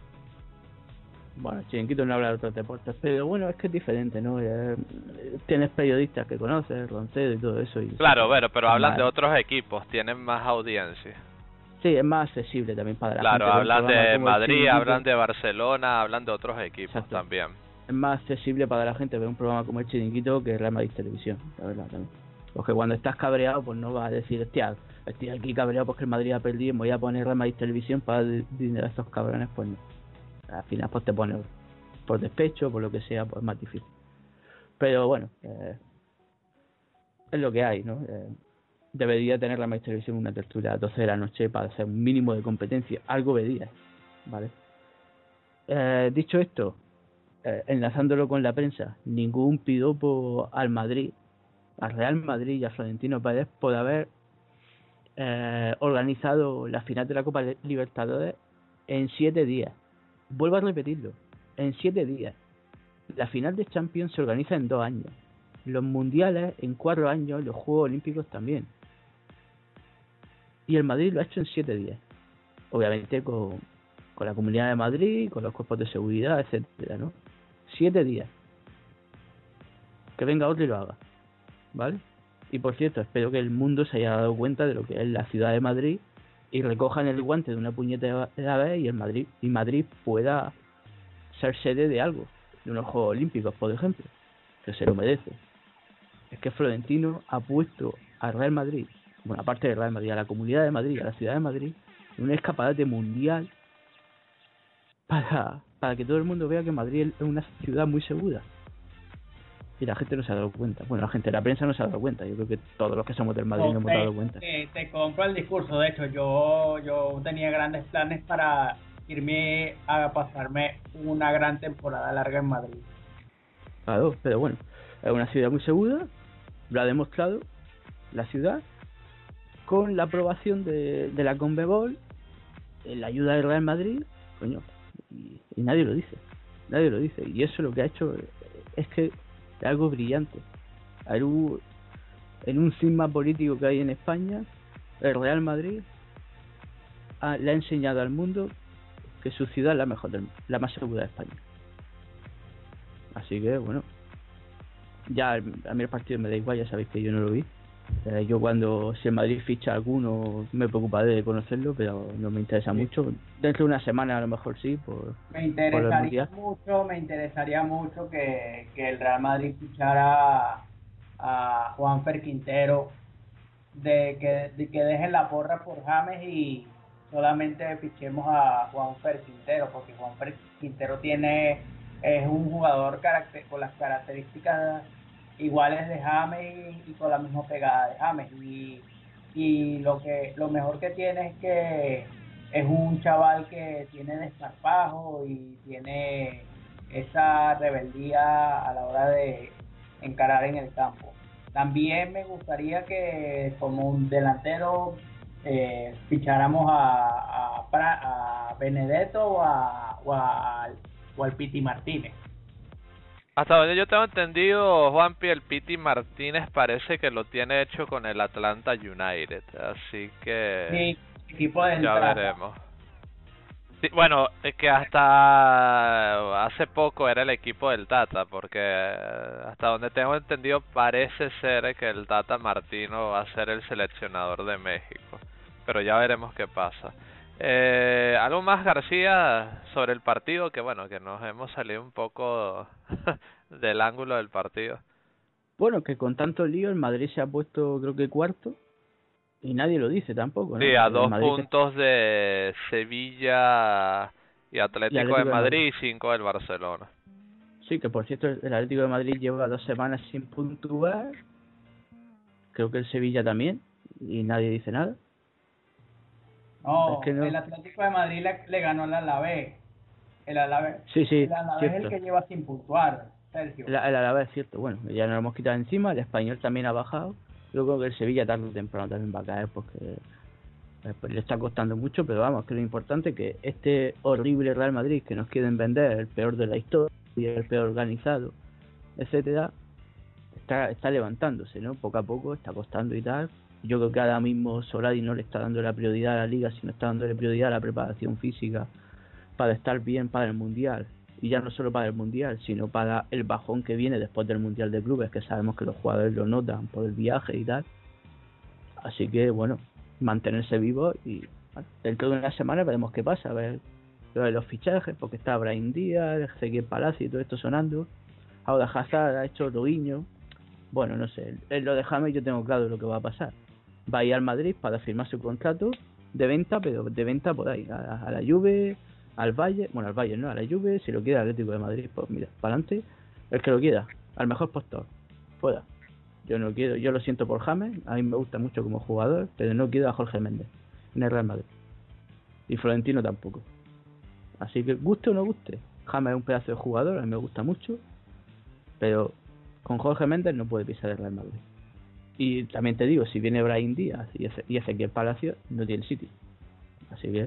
bueno, Chiringuito no habla de otros deportes, pero bueno, es que es diferente, ¿no? tienes periodistas que conoces, Roncedo y todo eso. Y claro, pero, pero hablan de otros equipos, tienen más audiencia. Sí, es más accesible también para la claro, gente. Claro, hablan de Madrid, hablan de Barcelona, hablan de otros equipos también. Es más accesible para la gente ver un programa como el Chiringuito que Real Madrid Televisión, la verdad también. Porque cuando estás cabreado, pues no vas a decir, hostia, estoy aquí cabreado porque el Madrid ha perdido y me voy a poner Real Madrid Televisión para dar dinero a estos cabrones, pues no al final pues te pones por despecho, por lo que sea, pues más difícil. Pero bueno, eh, es lo que hay, ¿no? Eh, debería tener la Maestría Televisión una tertulia a 12 de la noche para hacer un mínimo de competencia, algo vería, ¿vale? Eh, dicho esto, enlazándolo con la prensa, ningún pidopo al Madrid, al Real Madrid y a Florentino Pérez por haber organizado la final de la Copa Libertadores en siete días. Vuelvo a repetirlo, en siete días. La final de Champions se organiza en dos años. Los mundiales en cuatro años, los Juegos Olímpicos también. Y el Madrid lo ha hecho en siete días. Obviamente con, con la Comunidad de Madrid, con los cuerpos de seguridad, etcétera, ¿no? Siete días. Que venga otro y lo haga. ¿Vale? Y por cierto, espero que el mundo se haya dado cuenta de lo que es la ciudad de Madrid y recojan el guante de una puñeta de la vez y el Madrid y Madrid pueda ser sede de algo, de unos Juegos Olímpicos, por ejemplo, que se lo merece. Es que Florentino ha puesto al Real Madrid, bueno, aparte del Real Madrid, a la Comunidad de Madrid, a la ciudad de Madrid, en un escaparate mundial para, para que todo el mundo vea que Madrid es una ciudad muy segura. Y la gente no se ha dado cuenta. Bueno, la gente de la prensa no se ha dado cuenta. Yo creo que todos los que somos del Madrid no hemos dado cuenta. Te, te compro el discurso. De hecho, yo, yo tenía grandes planes para irme a pasarme una gran temporada larga en Madrid. Claro, pero bueno, es una ciudad muy segura. Lo ha demostrado la ciudad con la aprobación de, de la Conmebol, la ayuda del Real Madrid, coño, y, y, nadie lo dice, nadie lo dice, y eso lo que ha hecho es que algo brillante. En un, cisma político que hay en España, el Real Madrid ha, le ha enseñado al mundo que su ciudad es la mejor, del, la más segura de España. Así que bueno, ya a mí el partido me da igual, ya sabéis que yo no lo vi. Eh, yo cuando si el Madrid ficha alguno me preocuparé de conocerlo, pero no me interesa sí. mucho. Dentro de una semana a lo mejor sí. Por, me interesaría por mucho, me interesaría mucho que, que el Real Madrid fichara a Juanfer Quintero, de que, de que dejen la porra por James y solamente fichemos a Juanfer Quintero, porque Juanfer Quintero tiene es un jugador caracter, con las características iguales de James y, con la misma pegada de James y, y lo que lo mejor que tiene es que es un chaval que tiene desparpajo y tiene esa rebeldía a la hora de encarar en el campo. También me gustaría que como un delantero eh, ficháramos a, a, Benedetto o, a, o al Piti Martínez. Hasta donde yo tengo entendido, Juanpi, el Piti Martínez parece que lo tiene hecho con el Atlanta United, así que sí, equipo de ya veremos. Sí, bueno, es que hasta hace poco era el equipo del Tata, porque hasta donde tengo entendido parece ser que el Tata Martino va a ser el seleccionador de México, pero ya veremos qué pasa. Eh, algo más García sobre el partido que bueno que nos hemos salido un poco del ángulo del partido. Bueno que con tanto lío el Madrid se ha puesto creo que cuarto y nadie lo dice tampoco ¿no? sí a dos puntos se... de Sevilla y Atlético, y Atlético de Madrid. y cinco del Barcelona. Sí que por cierto el Atlético de Madrid lleva dos semanas sin puntuar. Creo que el Sevilla también y nadie dice nada no, es que no, el Atlético de Madrid le, le ganó al Alavés. El Alavés, sí, sí, el Alavés es el que lleva sin puntuar, Sergio. El, el Alavés es cierto, bueno, ya nos lo hemos quitado encima, el español también ha bajado. Yo creo que el Sevilla tarde o temprano también va a caer porque pues, le está costando mucho, pero vamos, que lo importante es que este horrible Real Madrid que nos quieren vender, el peor de la historia, el peor organizado, etcétera, está, está levantándose, ¿no? Poco a poco está costando y tal, yo creo que ahora mismo Solari no le está dando la prioridad a la liga, sino está dándole prioridad a la preparación física para estar bien para el mundial. Y ya no solo para el mundial, sino para el bajón que viene después del mundial de clubes, que sabemos que los jugadores lo notan por el viaje y tal. Así que bueno, mantenerse vivo y dentro de una semana veremos qué pasa, a ver lo de los fichajes, porque está Brian Díaz, Ezequiel Palacio y todo esto sonando. Ahora Hazard ha hecho otro guiño. Bueno, no sé, en lo de James yo tengo claro lo que va a pasar va a ir al Madrid para firmar su contrato de venta, pero de venta por ahí, a, a la Juve, al Valle, bueno, al Valle no, a la Juve, si lo quiere el Atlético de Madrid, pues mira, para adelante, el que lo quiera, al mejor postor, pueda. Yo no quiero, yo lo siento por James, a mí me gusta mucho como jugador, pero no quiero a Jorge Méndez en el Real Madrid. Y Florentino tampoco. Así que guste o no guste, James es un pedazo de jugador, a mí me gusta mucho, pero con Jorge Méndez no puede pisar el Real Madrid. Y también te digo, si viene Brian Díaz y, Eze- y Ezequiel Palacio, no tiene sitio. Así que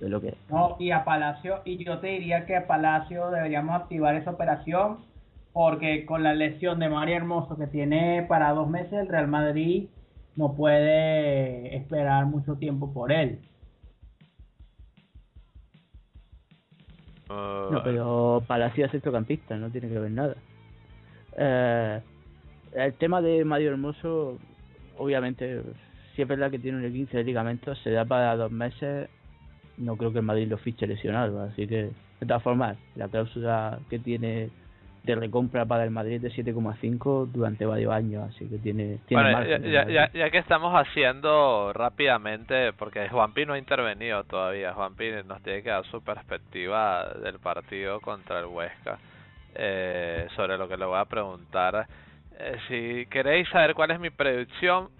es lo que es. No, y a Palacio, y yo te diría que a Palacio deberíamos activar esa operación porque con la lesión de María Hermoso que tiene para dos meses, el Real Madrid no puede esperar mucho tiempo por él. Uh, No, pero Palacio es centrocampista, no tiene que ver nada. Eh, el tema de Mario Hermoso, obviamente, si es verdad que tiene un 15 de ligamentos, se da para dos meses. No creo que el Madrid lo fiche lesionado, así que, de todas formas, la cláusula que tiene de recompra para el Madrid de 7,5 durante varios años, así que tiene, tiene Bueno, margen, ya, ya, ya, ya que estamos haciendo rápidamente, porque Juanpi no ha intervenido todavía, Juanpi nos tiene que dar su perspectiva del partido contra el Huesca, eh, sobre lo que le voy a preguntar. Eh, si queréis saber cuál es mi predicción,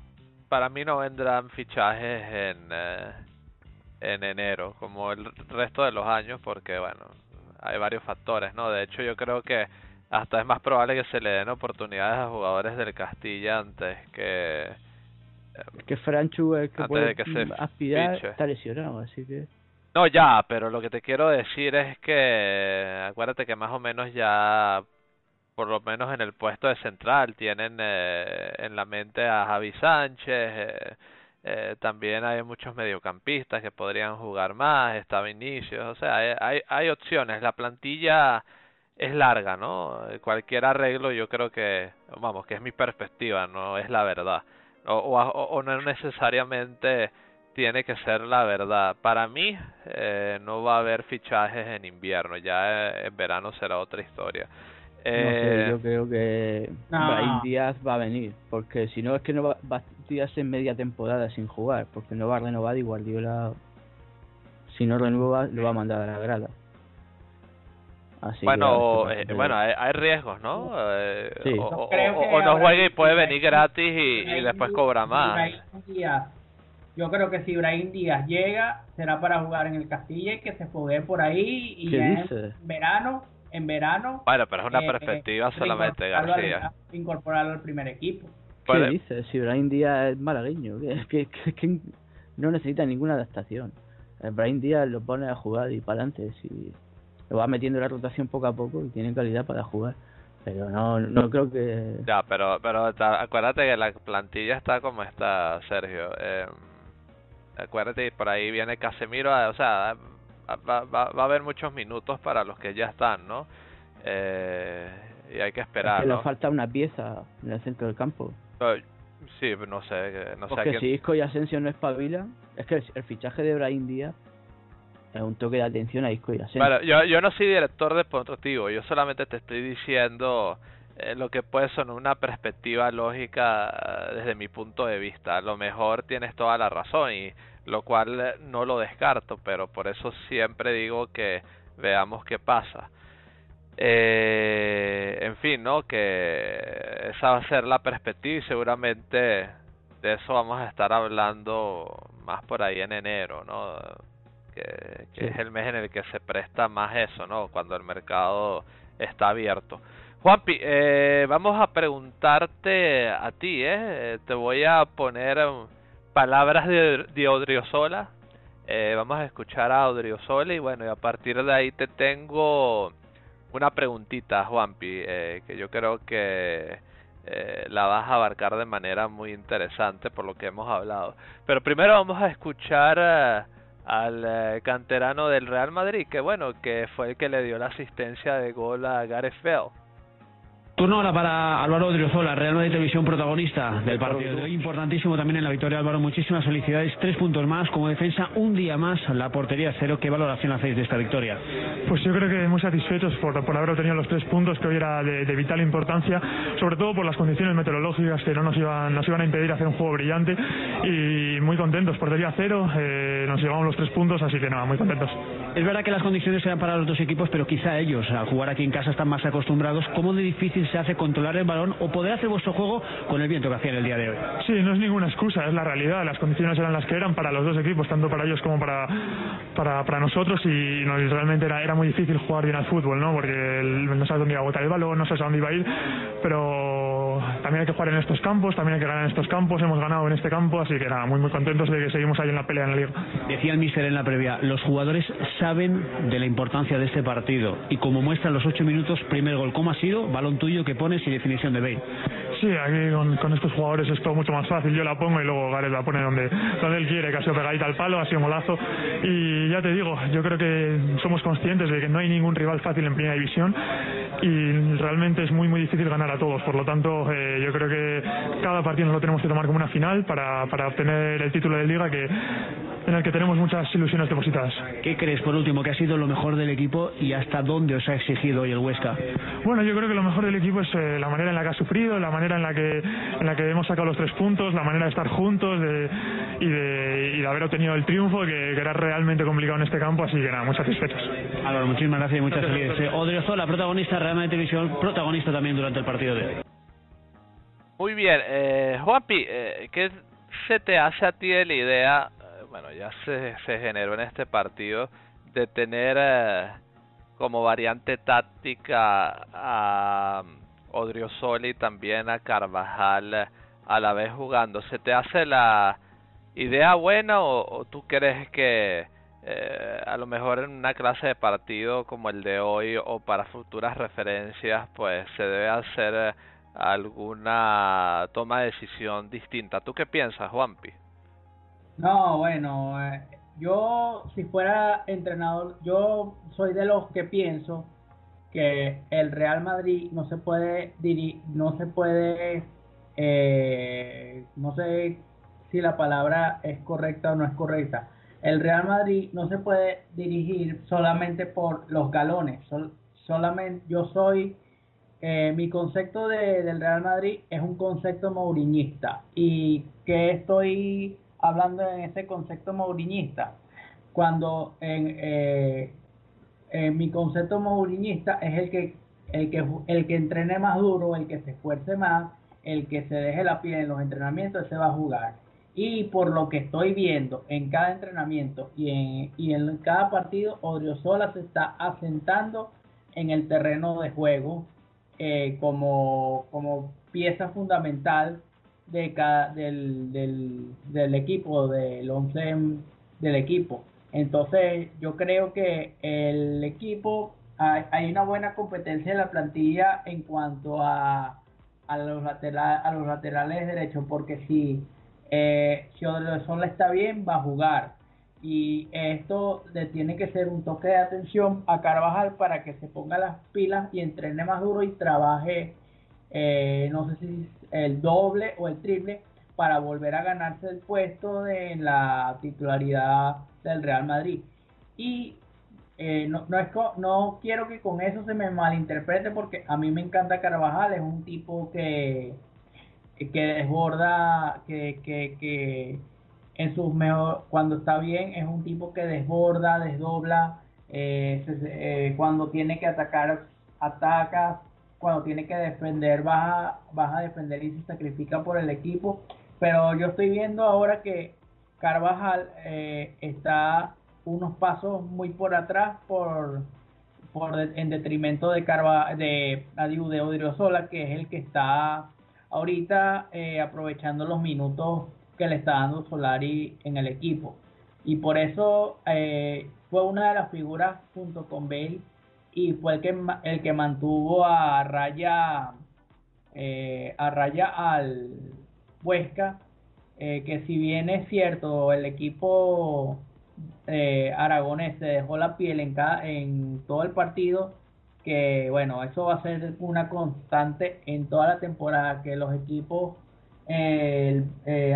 para mí no vendrán fichajes en, eh, en enero, como el resto de los años, porque bueno, hay varios factores, ¿no? De hecho, yo creo que hasta es más probable que se le den oportunidades a jugadores del Castilla antes que Es que Franchu es que Antes puede de que se aspirar, fiche. está lesionado, así que... no ya pero lo que te quiero decir es que acuérdate que más o menos ya por lo menos en el puesto de central tienen eh, en la mente a Javi Sánchez eh, eh, también hay muchos mediocampistas que podrían jugar más está Vinicius o sea hay, hay, hay opciones la plantilla es larga, ¿no? Cualquier arreglo yo creo que, vamos, que es mi perspectiva, no es la verdad. O, o, no necesariamente tiene que ser la verdad. Para mí eh, no va a haber fichajes en invierno, ya eh, en verano será otra historia. No Eh, sé, yo creo que No. Brahim Díaz va a venir, porque si no es que no va, va a tirarse media temporada sin jugar, porque no va a renovar y Guardiola, si no renueva, lo va a mandar a la grada. Así que bueno, eh, bueno, hay, hay riesgos, ¿no? Eh, Sí. o, o- creo o- no juega y puede venir gratis y, después cobra más. Díaz, yo creo que si Ibrahim Díaz llega, será para jugar en el Castilla y que se foguee por ahí y ¿Qué en verano, en verano. Bueno, pero es una eh, perspectiva solamente, reincorporarlo al- García. Incorporarlo al primer equipo. ¿Qué Puede- dices? Si Brahim Díaz es malagueño, que, que, que, que no necesita ninguna adaptación. El Brahim Díaz lo pone a jugar y para adelante, si lo va metiendo en la rotación poco a poco y tiene calidad para jugar. Pero no, no creo que... Ya, pero, pero acuérdate que la plantilla está como está, Sergio. Eh, acuérdate, por ahí viene Casemiro, eh, o sea, va, va, va a haber muchos minutos para los que ya están, ¿no? Eh, y hay que es esperar, que le ¿no? falta una pieza en el centro del campo. Eh, Sí, no sé, no sé Porque quién- si Isco y Asensio no espabilan, es que el, el fichaje de Brahim Díaz es un toque de atención a Isco y Asensio. Bueno, yo, yo no soy director deportivo, yo solamente te estoy diciendo eh, lo que puede sonar una perspectiva lógica eh, desde mi punto de vista. A lo mejor tienes toda la razón y lo cual eh, no lo descarto, pero por eso siempre digo que veamos qué pasa. Eh, en fin, ¿no? Que esa va a ser la perspectiva y seguramente de eso vamos a estar hablando más por ahí en enero, ¿no? Que, que Sí. es el mes en el que se presta más eso, ¿no? Cuando el mercado está abierto. Juanpi, eh, vamos a preguntarte a ti, ¿eh? Te voy a poner um, palabras de, de Odriozola. Eh, vamos a escuchar a Odriozola y bueno, y a partir de ahí te tengo una preguntita, Juanpi, eh, que yo creo que eh, la vas a abarcar de manera muy interesante por lo que hemos hablado. Pero primero vamos a escuchar eh, al eh, canterano del Real Madrid, que bueno, que fue el que le dio la asistencia de gol a Gareth Bale. Turno ahora para Álvaro Odriozola, Real Madrid Televisión protagonista del partido de hoy. Importantísimo también en la victoria, Álvaro. Muchísimas felicidades. Tres puntos más como defensa, un día más la portería cero. ¿Qué valoración hacéis de esta victoria? Pues yo creo que muy satisfechos por, por haber obtenido los tres puntos que hoy era de, de, vital importancia, sobre todo por las condiciones meteorológicas que no nos iban, nos iban a impedir hacer un juego brillante y muy contentos. Portería cero, eh, nos llevamos los tres puntos, así que nada, muy contentos. Es verdad que las condiciones eran para los dos equipos, pero quizá ellos, al jugar aquí en casa, están más acostumbrados. ¿Cómo de difícil se hace controlar el balón o poder hacer vuestro juego con el viento que hacían el día de hoy? Sí, no es ninguna excusa, es la realidad. Las condiciones eran las que eran para los dos equipos, tanto para ellos como para, para, para nosotros, y, no, y realmente era, era muy difícil jugar bien al fútbol, ¿no? Porque el, no sabes dónde iba a botar el balón, no sabes a dónde iba a ir, pero también hay que jugar en estos campos, también hay que ganar en estos campos, hemos ganado en este campo, así que nada, muy muy contentos de que seguimos ahí en la pelea en la liga. Decía el míster en la previa, los jugadores saben de la importancia de este partido y como muestran los ocho minutos, primer gol, ¿cómo ha sido? Balón tuyo que pones y definición de Bale. Sí, aquí con, con, estos jugadores es todo mucho más fácil. Yo la pongo y luego Gareth la pone donde, donde él quiere, que ha sido pegadita al palo, ha sido molazo. Y ya te digo, yo creo que somos conscientes de que no hay ningún rival fácil en primera división y realmente es muy, muy difícil ganar a todos. Por lo tanto, eh, yo creo que cada partido nos lo tenemos que tomar como una final para, para obtener el título de liga que en el que tenemos muchas ilusiones depositadas. ¿Qué crees, por último, que ha sido lo mejor del equipo y hasta dónde os ha exigido hoy el Huesca? Bueno, yo creo que lo mejor del equipo es eh, la manera en la que ha sufrido, la manera en la que en la que hemos sacado los tres puntos, la manera de estar juntos de, y, de, y de haber obtenido el triunfo, que, que, era realmente complicado en este campo, así que nada, muy satisfechos. Álvaro, muchísimas gracias y muchas felicidades. Odriozola, protagonista Real Madrid Televisión, protagonista también durante el partido de hoy. Muy bien, eh, Juanpi, eh, ¿qué se te hace a ti de la idea bueno, ya se, se generó en este partido de tener eh, como variante táctica a Odriozola y también a Carvajal a la vez jugando. ¿Se te hace la idea buena o, o tú crees que eh, a lo mejor en una clase de partido como el de hoy o para futuras referencias pues se debe hacer alguna toma de decisión distinta? ¿Tú qué piensas, Juanpi? No, bueno, eh, yo si fuera entrenador, yo soy de los que pienso que el Real Madrid no se puede no se puede eh, no sé si la palabra es correcta o no es correcta. El Real Madrid no se puede dirigir solamente por los galones. Sol, solamente yo soy eh, mi concepto de, del Real Madrid es un concepto mauriñista y que estoy hablando en ese concepto mauriñista, cuando en, eh, mi concepto mauriñista es el que, el, que, el que entrene más duro, el que se esfuerce más, el que se deje la piel en los entrenamientos, ese va a jugar. Y por lo que estoy viendo en cada entrenamiento y en, y en cada partido, Odriozola se está asentando en el terreno de juego eh, como, como pieza fundamental de cada, del, equipo, del 11 del equipo. Entonces yo creo que el equipo, hay, hay una buena competencia en la plantilla en cuanto a, a, los, lateral, a los laterales derechos, porque si, eh, si Odriozola está bien, va a jugar. Y esto le tiene que ser un toque de atención a Carvajal para que se ponga las pilas y entrene más duro y trabaje, eh, no sé si el doble o el triple para volver a ganarse el puesto de la titularidad del Real Madrid. Y eh, no, no, es no quiero que con eso se me malinterprete porque a mí me encanta Carvajal, es un tipo que, que desborda, que, que, que en sus mejor, cuando está bien, es un tipo que desborda, desdobla, eh, se, eh, cuando tiene que atacar, ataca, cuando tiene que defender, vas a, a defender y se sacrifica por el equipo. Pero yo estoy viendo ahora que Carvajal eh, está unos pasos muy por atrás por, por en detrimento de Carva, de Adiu de Odriozola, que es el que está ahorita eh, aprovechando los minutos que le está dando Solari en el equipo. Y por eso eh, fue una de las figuras junto con Bale y fue el que, el que mantuvo a raya eh, a al Huesca eh, que si bien es cierto el equipo eh, aragonés se dejó la piel en cada, en todo el partido que bueno, eso va a ser una constante en toda la temporada, que los equipos eh,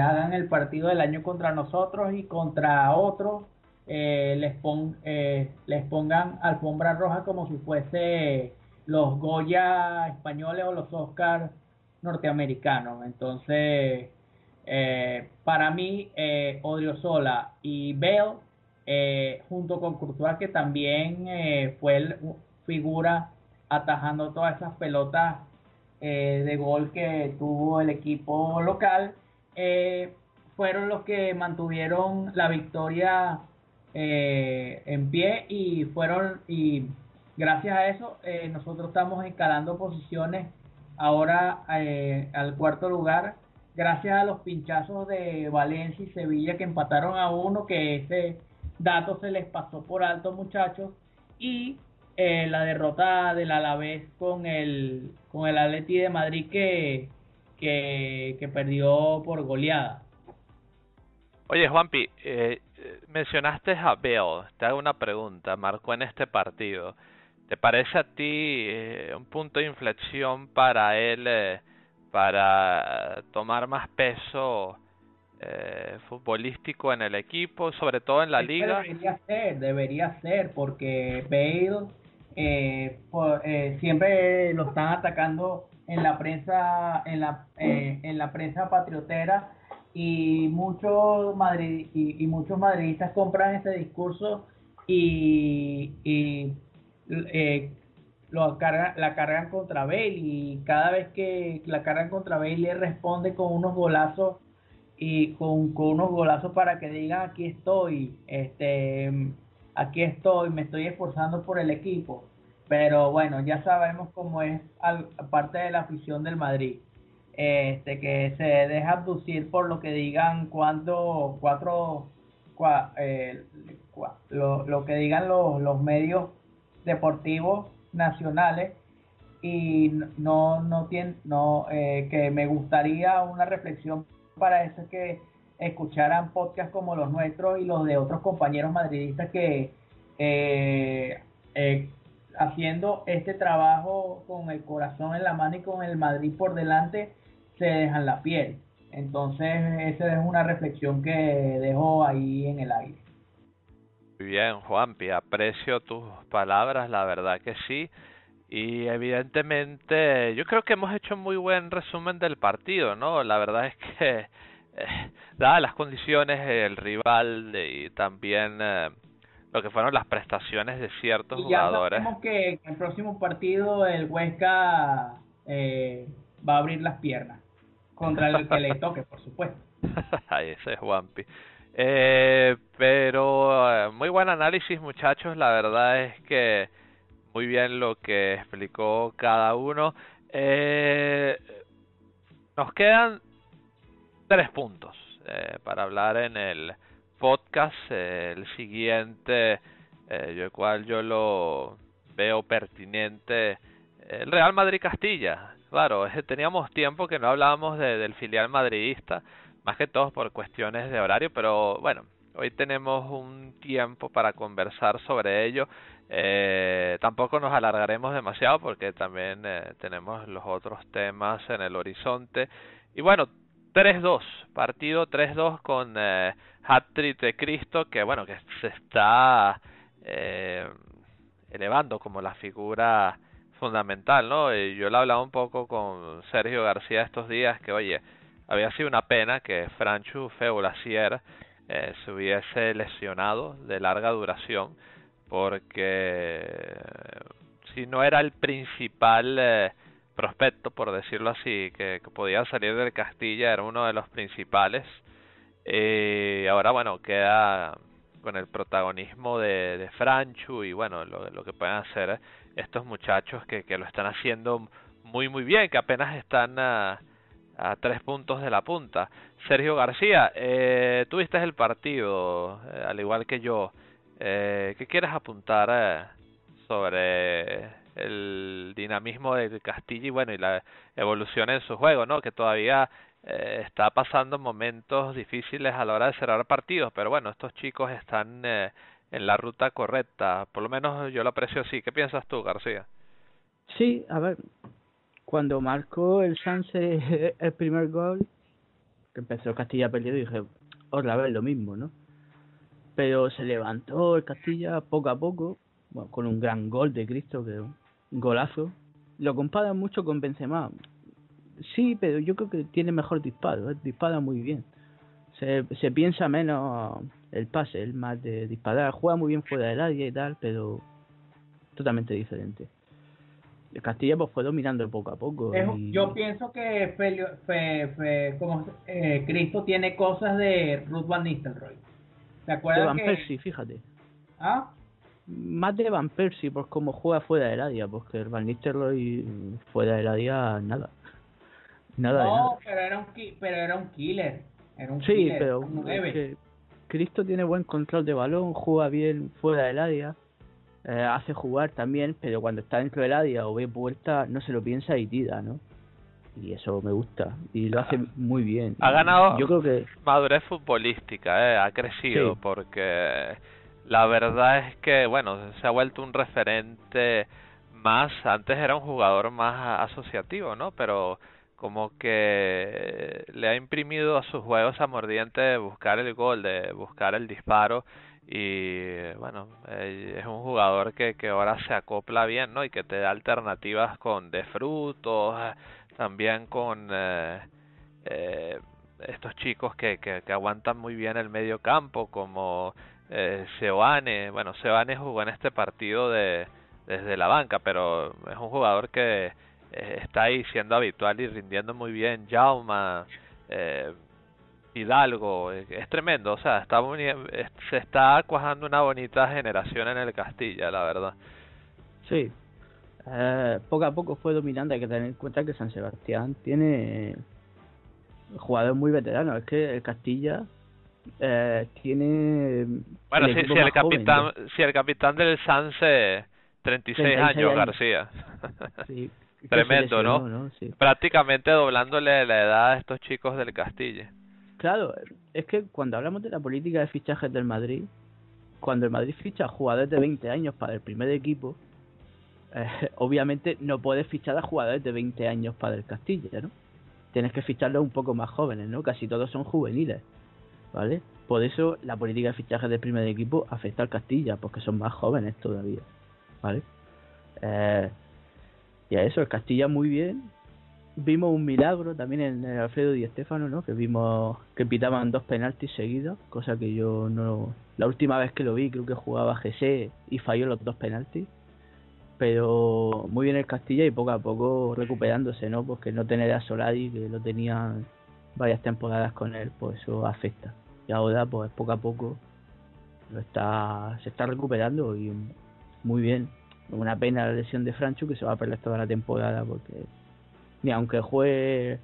hagan el partido del año contra nosotros y contra otros eh, les, pon, eh, les pongan alfombra roja como si fuese los Goya españoles o los Oscars norteamericanos. Entonces, eh, para mí, eh, Odriozola y Bell, eh, junto con Courtois, que también eh, fue el, figura atajando todas esas pelotas eh, de gol que tuvo el equipo local, eh, fueron los que mantuvieron la victoria eh, en pie y fueron y gracias a eso eh, nosotros estamos escalando posiciones ahora eh, al cuarto lugar gracias a los pinchazos de Valencia y Sevilla que empataron a uno que ese dato se les pasó por alto muchachos y eh, la derrota del Alavés con el con el Atleti de Madrid que, que, que perdió por goleada. Oye, Juanpi, eh, mencionaste a Bale. Te hago una pregunta. Marcó en este partido. ¿Te parece a ti eh, un punto de inflexión para él eh, para tomar más peso eh, futbolístico en el equipo, sobre todo en la liga? Debería ser, debería ser, porque Bale eh, por- eh, siempre lo están atacando en la prensa, en la, eh, en la prensa patriotera y muchos madrid y, muchos madridistas compran ese discurso y, y eh, lo cargan, la cargan contra Bale y cada vez que la cargan contra Bale le responde con unos golazos y con, con unos golazos para que digan aquí estoy, este, aquí estoy, me estoy esforzando por el equipo. Pero bueno, ya sabemos cómo es al- parte de la afición del Madrid, este, que se deja abducir por lo que digan cuando cuatro, cua- eh, cua- lo, lo que digan los, los medios deportivos nacionales. Y no no tiene no eh, que me gustaría una reflexión para eso es que escucharan podcasts como los nuestros y los de otros compañeros madridistas que eh, eh, haciendo este trabajo con el corazón en la mano y con el Madrid por delante se dejan la piel entonces esa es una reflexión que dejo ahí en el aire Muy bien, Juanpi, aprecio tus palabras, la verdad que sí. Y evidentemente, yo creo que hemos hecho un muy buen resumen del partido, ¿no? La verdad es que, eh, dadas las condiciones, el rival y también eh, lo que fueron las prestaciones de ciertos y ya jugadores. sabemos que en el próximo partido el Huesca eh, va a abrir las piernas contra el que le toque por supuesto ese es Juanpi. Eh, pero eh, muy buen análisis, muchachos. La verdad es que muy bien lo que explicó cada uno. Eh, nos quedan tres puntos eh, para hablar en el podcast. El siguiente, eh, yo el cual yo lo veo pertinente, el Real Madrid Castilla. Claro, teníamos tiempo que no hablábamos de- del filial madridista, más que todo por cuestiones de horario, pero bueno, hoy tenemos un tiempo para conversar sobre ello. Eh, tampoco nos alargaremos demasiado porque también eh, tenemos los otros temas en el horizonte. Y bueno, 3-2, partido 3-2 con eh, hat-trick de Cristo, que bueno, que se está eh, elevando como la figura fundamental, ¿no? Y yo le hablaba un poco con Sergio García estos días que, oye, había sido una pena que Franchu Feulasier eh, se hubiese lesionado de larga duración, porque si no era el principal eh, prospecto, por decirlo así, que, que podía salir del Castilla, era uno de los principales. Y ahora, bueno, queda con el protagonismo de, de Franchu y bueno, lo, lo que pueden hacer estos muchachos que, que lo están haciendo muy muy bien, que apenas están a, a tres puntos de la punta. Sergio García, eh, tuviste el partido, eh, al igual que yo. Eh, ¿Qué quieres apuntar eh, sobre el dinamismo de Castilla y bueno y la evolución en su juego, ¿no? Que todavía eh, está pasando momentos difíciles a la hora de cerrar partidos, pero bueno, estos chicos están en la ruta correcta, por lo menos yo lo aprecio así. ¿Qué piensas tú, García? Sí, a ver, cuando marcó el Sanse el primer gol, que empezó Castilla perdido, dije, otra vez lo mismo, ¿no? Pero se levantó el Castilla poco a poco, con un gran gol de Cristo, que un golazo. Lo comparan mucho con Benzema. Sí, pero yo creo que tiene mejor disparo, ¿eh? dispara muy bien. Se, se piensa menos el pase, el más de disparar. Juega muy bien fuera del área y tal, pero totalmente diferente. El Castilla pues fue dominando poco a poco. Es- y- Yo pienso que Felio- fe- fe- como, eh, Cristo tiene cosas de Ruth Van Nistelrooy. ¿Te de acuerdas Van que... Persie, fíjate. ¿Ah? Más de Van Persie por cómo juega fuera del área, porque el Van Nistelrooy fuera del área nada. Nada de nada. No, pero era un pero era un killer. Era un Sí, killer, pero un es nueve. que Cristo tiene buen control de balón, juega bien fuera del área, eh, hace jugar también, pero cuando está dentro del área o ve puerta, no se lo piensa y tira, ¿no? Y eso me gusta, y lo hace muy bien. Ha ganado Yo creo que madurez futbolística, eh, ha crecido Sí. porque la verdad es que, bueno, se ha vuelto un referente más, antes era un jugador más asociativo, ¿no? Pero como que le ha imprimido a sus juegos esa mordiente de buscar el gol, de buscar el disparo y bueno, eh, es un jugador que, que ahora se acopla bien, ¿no? Y que te da alternativas con de frutos, también con eh, eh, estos chicos que, que, que aguantan muy bien el medio campo, como eh, Seoane. Bueno, Seoane jugó en este partido de desde la banca, pero es un jugador que eh, está ahí siendo habitual y rindiendo muy bien. Jauma, eh, Hidalgo, es tremendo, o sea, está se está cuajando una bonita generación en el Castilla, la verdad. Sí. Eh, poco a poco fue dominando. Hay que tener en cuenta que San Sebastián tiene jugadores muy veteranos. Es que el Castilla eh, tiene. Bueno, el si, el joven, capitán, si el capitán del Sanse, 36, 36 años, años. García. Sí, Tremendo, ¿no? lesionó, ¿no? Sí. Prácticamente doblándole la edad a estos chicos del Castilla. Claro, es que cuando hablamos de la política de fichajes del Madrid, cuando el Madrid ficha a jugadores de 20 años para el primer equipo, eh, obviamente no puedes fichar a jugadores de 20 años para el Castilla, ¿no? Tienes que ficharlos un poco más jóvenes, ¿no? Casi todos son juveniles, ¿vale? Por eso la política de fichajes del primer equipo afecta al Castilla, porque son más jóvenes todavía, ¿vale? Eh, y a eso, el Castilla muy bien, vimos un milagro también en el Alfredo Di Stéfano, ¿no? Que vimos que pitaban dos penaltis seguidos, cosa que yo no... La última vez que lo vi creo que jugaba GC y falló los dos penaltis. Pero muy bien el Castilla y poco a poco recuperándose, ¿no? Porque no tener a Solari, que lo tenía varias temporadas con él, pues eso afecta. Y ahora, pues poco a poco lo está se está recuperando y muy bien. Una pena la lesión de Franchu que se va a perder toda la temporada porque ni aunque juegue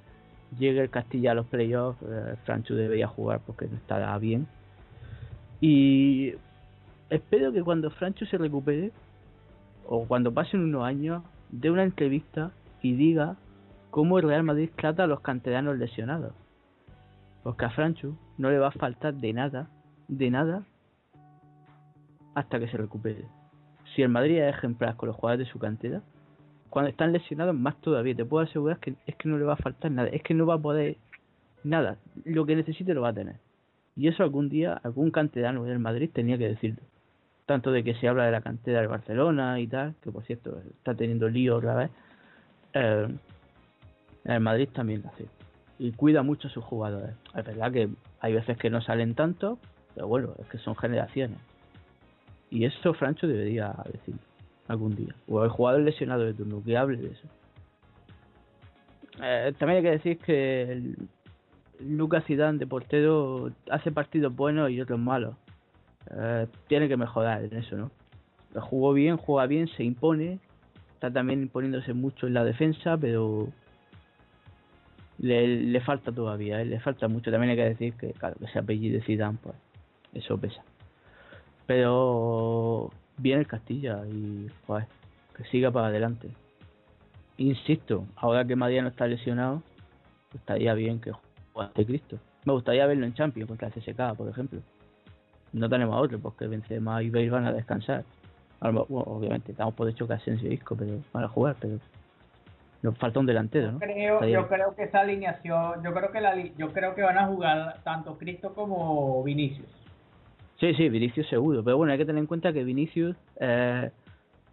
llegue el Castilla a los playoffs, eh, Franchu debería jugar porque no estará bien. Y espero que cuando Franchu se recupere, o cuando pasen unos años, dé una entrevista y diga cómo el Real Madrid trata a los canteranos lesionados. Porque a Franchu no le va a faltar de nada, de nada, hasta que se recupere. Si el Madrid es ejemplar con los jugadores de su cantera, cuando están lesionados más todavía, te puedo asegurar que es que no le va a faltar nada, es que no va a poder nada, lo que necesite lo va a tener. Y eso algún día, algún canterano del Madrid tenía que decirlo. Tanto de que se habla de la cantera del Barcelona y tal, que por cierto está teniendo lío otra vez. Eh, el Madrid también lo hace. Y cuida mucho a sus jugadores. Es verdad que hay veces que no salen tanto, pero bueno, es que son generaciones. Y eso Francho debería decirlo algún día. O el jugador lesionado de turno, que hable de eso. Eh, también hay que decir que Lucas Zidane de portero hace partidos buenos y otros malos. Eh, tiene que mejorar en eso, ¿no? Jugó bien, juega bien, se impone. Está también imponiéndose mucho en la defensa, pero le, le falta todavía, ¿eh? le falta mucho. También hay que decir que, claro, que se apellide Zidane, pues eso pesa. Pero bien el Castilla y pues que siga para adelante. Insisto, ahora que Mariano está lesionado, estaría bien que juegue Cristo. Me gustaría verlo en Champions contra el CSK, por ejemplo. No tenemos a otro porque Benzema y Bale van a descansar. obviamente, estamos por hecho que Asensio y Isco pero, para jugar, pero nos falta un delantero, ¿no? Creo, yo creo que esa alineación, yo creo que la, yo creo que van a jugar tanto Cristo como Vinicius. Sí, sí, Vinicius seguro, pero bueno, hay que tener en cuenta que Vinicius eh,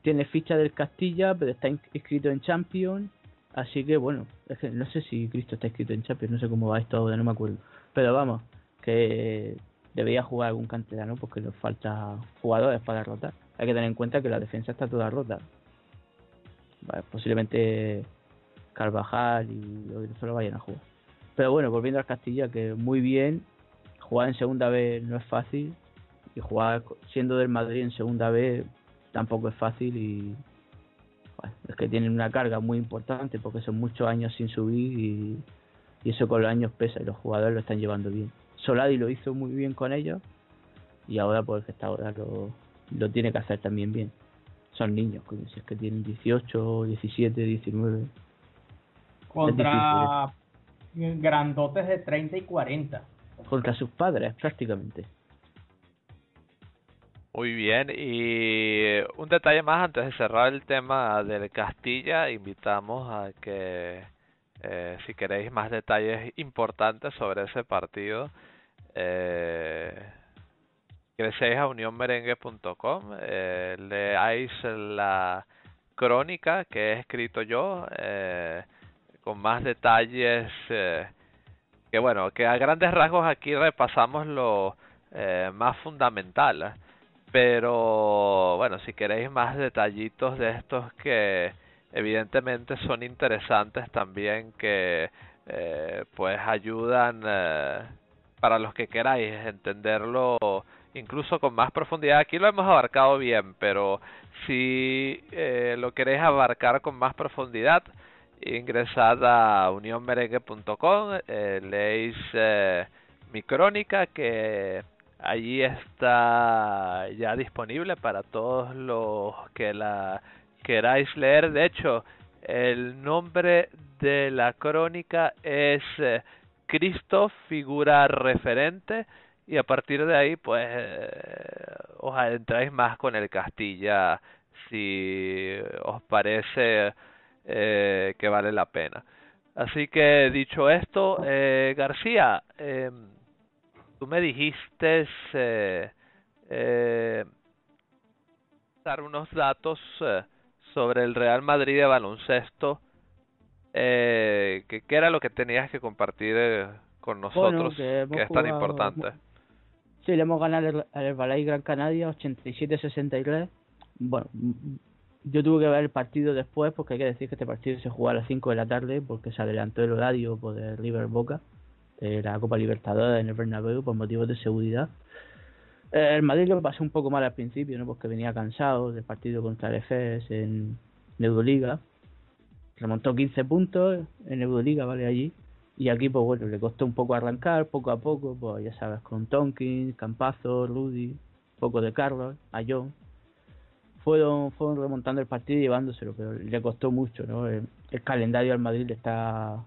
tiene ficha del Castilla, pero está inscrito en Champions, así que bueno, es que no sé si Cristo está inscrito en Champions, no sé cómo va esto ahora, no me acuerdo, pero vamos, que debería jugar algún canterano porque nos falta jugadores para rotar. Hay que tener en cuenta que la defensa está toda rota. posiblemente Carvajal y solo vayan a jugar. Pero bueno, volviendo al Castilla, que muy bien, jugar en segunda vez no es fácil y jugar siendo del Madrid en segunda vez tampoco es fácil y es que tienen una carga muy importante porque son muchos años sin subir y, y eso con los años pesa y los jugadores lo están llevando bien. Soladi lo hizo muy bien con ellos y ahora pues que ahora lo, lo tiene que hacer también bien. Son niños, si es que tienen 18, 17, 19. Contra grandotes de 30 y 40. Contra sus padres, prácticamente. Muy bien, y un detalle más antes de cerrar el tema del Castilla, invitamos a que eh, si queréis más detalles importantes sobre ese partido, eh, a unionmerengue.com, eh, leáis la crónica que he escrito yo eh, con más detalles eh, que bueno, que a grandes rasgos aquí repasamos lo eh, más fundamental, pero bueno, si queréis más detallitos de estos que evidentemente son interesantes también que eh, pues ayudan eh, para los que queráis entenderlo incluso con más profundidad. Aquí lo hemos abarcado bien, pero si eh, lo queréis abarcar con más profundidad, ingresad a unionmerengue.com, leéis mi crónica que allí está ya disponible para todos los que la queráis leer. De hecho, el nombre de la crónica es eh, Cristo, figura referente y a partir de ahí pues os adentráis más con el Castilla si os parece eh, que vale la pena. Así que dicho esto, eh, García, eh, tú me dijiste eh, eh, dar unos datos eh, sobre el Real Madrid de baloncesto. Eh, ¿qué, ¿Qué era lo que tenías que compartir eh, con nosotros que que, es tan jugado- importante? Sí, le hemos ganado al al Herbalife Gran Canaria 87-63. Bueno, yo tuve que ver el partido después porque hay que decir que este partido se jugó a las 5 de la tarde porque se adelantó el horario por el River Boca de la Copa Libertadores en el Bernabéu por motivos de seguridad. Eh, El Madrid lo pasó un poco mal al principio, ¿no? Porque venía cansado del partido contra el EFES en Euroliga. Remontó 15 puntos en Euroliga, ¿vale? Allí. Y aquí, pues bueno, le costó un poco arrancar, poco a poco, pues ya sabes, con Tonkin, Campazo, Rudy, un poco de Carlos, Ayón. Fueron, fueron remontando el partido y llevándoselo, pero le costó mucho, ¿no? El, el calendario al Madrid le está,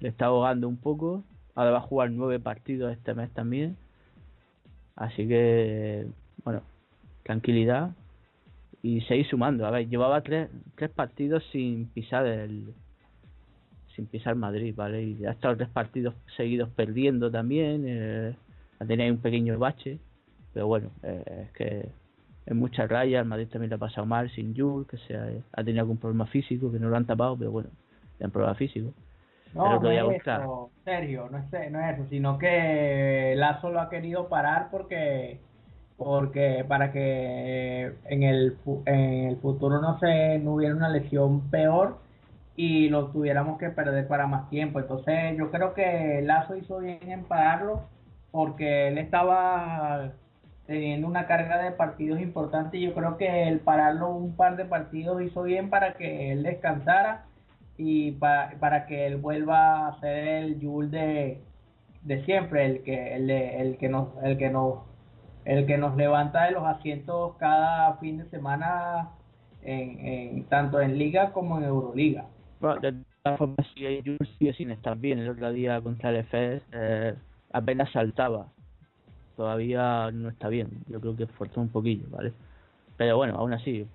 le está ahogando un poco. Ahora va a jugar nueve partidos este mes también. Así que, bueno, tranquilidad y seguir sumando. A ver, llevaba tres, tres partidos sin pisar el sin pisar Madrid, ¿vale? Y ha estado tres partidos seguidos perdiendo también. Eh, tenido un pequeño bache, pero bueno, eh, es que es mucha raya. El Madrid también le ha pasado mal sin Jules, que se ha, ha tenido algún problema físico que no lo han tapado, pero bueno, le han problema físico. No, no día es buscar- eso, Sergio, no es, no es eso, sino que Lazo lo ha querido parar porque porque para que en el en el futuro no se no hubiera una lesión peor y lo tuviéramos que perder para más tiempo. Entonces yo creo que Lazo hizo bien en pararlo porque él estaba teniendo una carga de partidos importante y yo creo que el pararlo un par de partidos hizo bien para que él descansara y para, para que él vuelva a ser el Yul de, de siempre, el que el, de- el que nos el que nos el que nos levanta de los asientos cada fin de semana en, en tanto en liga como en Euroliga. Bueno, de todas formas, si Jules sigue sin estar bien. El otro día contra el EFES eh, apenas saltaba. Todavía no está bien. Yo creo que esforzó un poquillo, ¿vale? Pero bueno, aún así,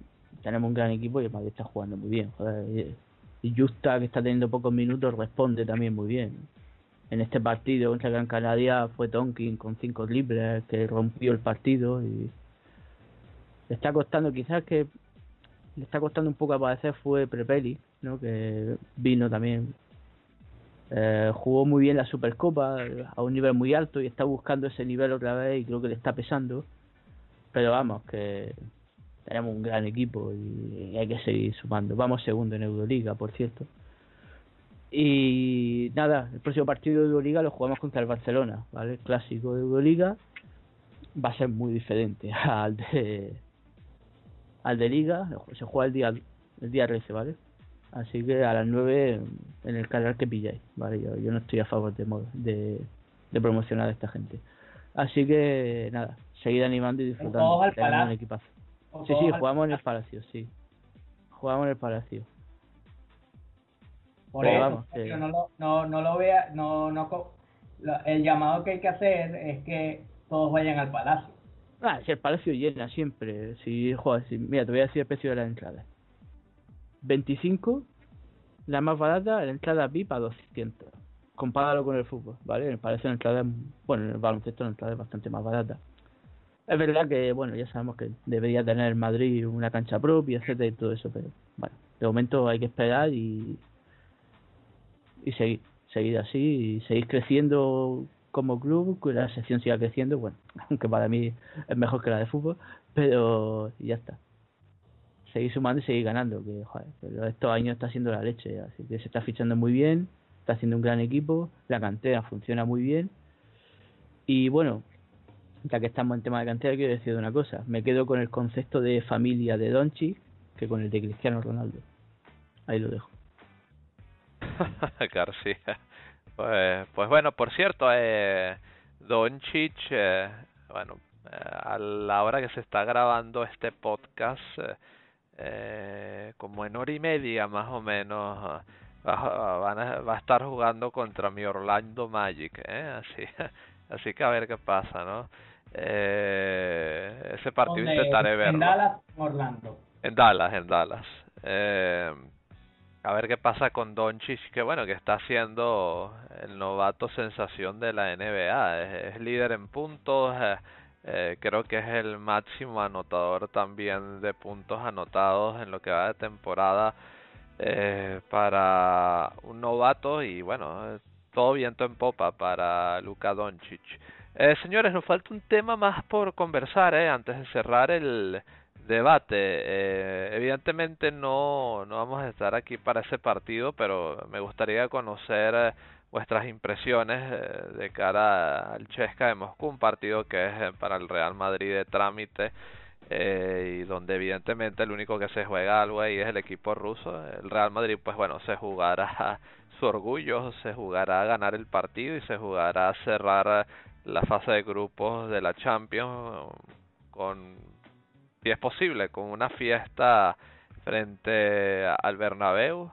tenemos un gran equipo y el Madrid está jugando muy bien. Joder. Y Justa, que está teniendo pocos minutos, responde también muy bien. En este partido contra Gran Canaria fue Tonkin con cinco libres que rompió el partido y le está costando quizás que le está costando un poco aparecer fue Prepeli, ¿no? que vino también eh, jugó muy bien la Supercopa a un nivel muy alto y está buscando ese nivel otra vez y creo que le está pesando pero vamos que tenemos un gran equipo y hay que seguir sumando vamos segundo en Euroliga por cierto y nada el próximo partido de Euroliga lo jugamos contra el Barcelona vale el clásico de Euroliga va a ser muy diferente al de al de Liga se juega el día el día 13 vale Así que a las 9 en el canal que pilláis, ¿vale? Yo, yo no estoy a favor de, de, de promocionar a esta gente. Así que nada, seguid animando y disfrutando. al Tenemos un Palacio. Sí, sí, jugamos en el Palacio, sí. Jugamos en el Palacio. Por eso, no lo, no, no lo vea, no, no, el llamado que hay que hacer es que todos vayan al palacio. Ah, si el Palacio llena siempre. Si, joder, si, mira, te voy a decir el precio de la entrada. 25, la más barata, la entrada VIP a 200. Compáralo con el fútbol, ¿vale? En el Palacio la entrada, bueno, en el baloncesto la entrada es bastante más barata. Es verdad que, bueno, ya sabemos que debería tener Madrid una cancha propia, etcétera y todo eso, pero bueno, de momento hay que esperar y, y seguir, seguir así y seguir creciendo como club, que la sección siga creciendo, bueno, aunque para mí es mejor que la de fútbol, pero ya está. Seguir sumando y seguir ganando, que joder, pero estos años está haciendo la leche, así que se está fichando muy bien, está haciendo un gran equipo, la cantera funciona muy bien y bueno, ya que estamos en tema de cantera, quiero decir una cosa. Me quedo con el concepto de familia de Donchi que con el de Cristiano Ronaldo. Ahí lo dejo. García. Pues, pues bueno, por cierto, eh, Doncic, eh, bueno, eh, a la hora que se está grabando este podcast, eh, eh, como en hora y media más o menos, eh, va, van a, va a estar jugando contra mi Orlando Magic, ¿eh? Así, así que a ver qué pasa, ¿no? Eh, ese partido intentaré verlo. En Dallas, Orlando. En Dallas, en Dallas. Eh, a ver qué pasa con Doncic, que bueno, que está siendo el novato sensación de la NBA. Es, es líder en puntos, eh, eh, creo que es el máximo anotador también de puntos anotados en lo que va de temporada eh, para un novato y bueno, eh, todo viento en popa para Luka Doncic. Eh, señores, nos falta un tema más por conversar eh, antes de cerrar el debate. Eh, evidentemente no, no vamos a estar aquí para ese partido, pero me gustaría conocer eh, vuestras impresiones eh, de cara al Chesca de Moscú, un partido que es eh, para el Real Madrid de trámite eh, y donde evidentemente el único que se juega algo ahí es el equipo ruso. El Real Madrid, pues bueno, se jugará su orgullo, se jugará a ganar el partido y se jugará a cerrar la fase de grupos de la Champions con si es posible con una fiesta frente al Bernabéu.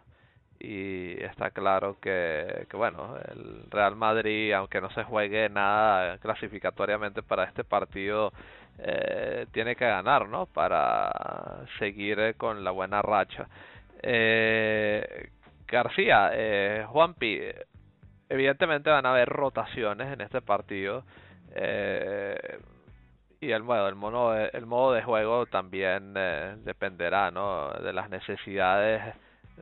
Y está claro que, que bueno el Real Madrid aunque no se juegue nada clasificatoriamente para este partido eh, tiene que ganar no para seguir con la buena racha. Eh, García eh, Juanpi evidentemente van a haber rotaciones en este partido eh, y el bueno el modo de, el modo de juego también eh, dependerá no de las necesidades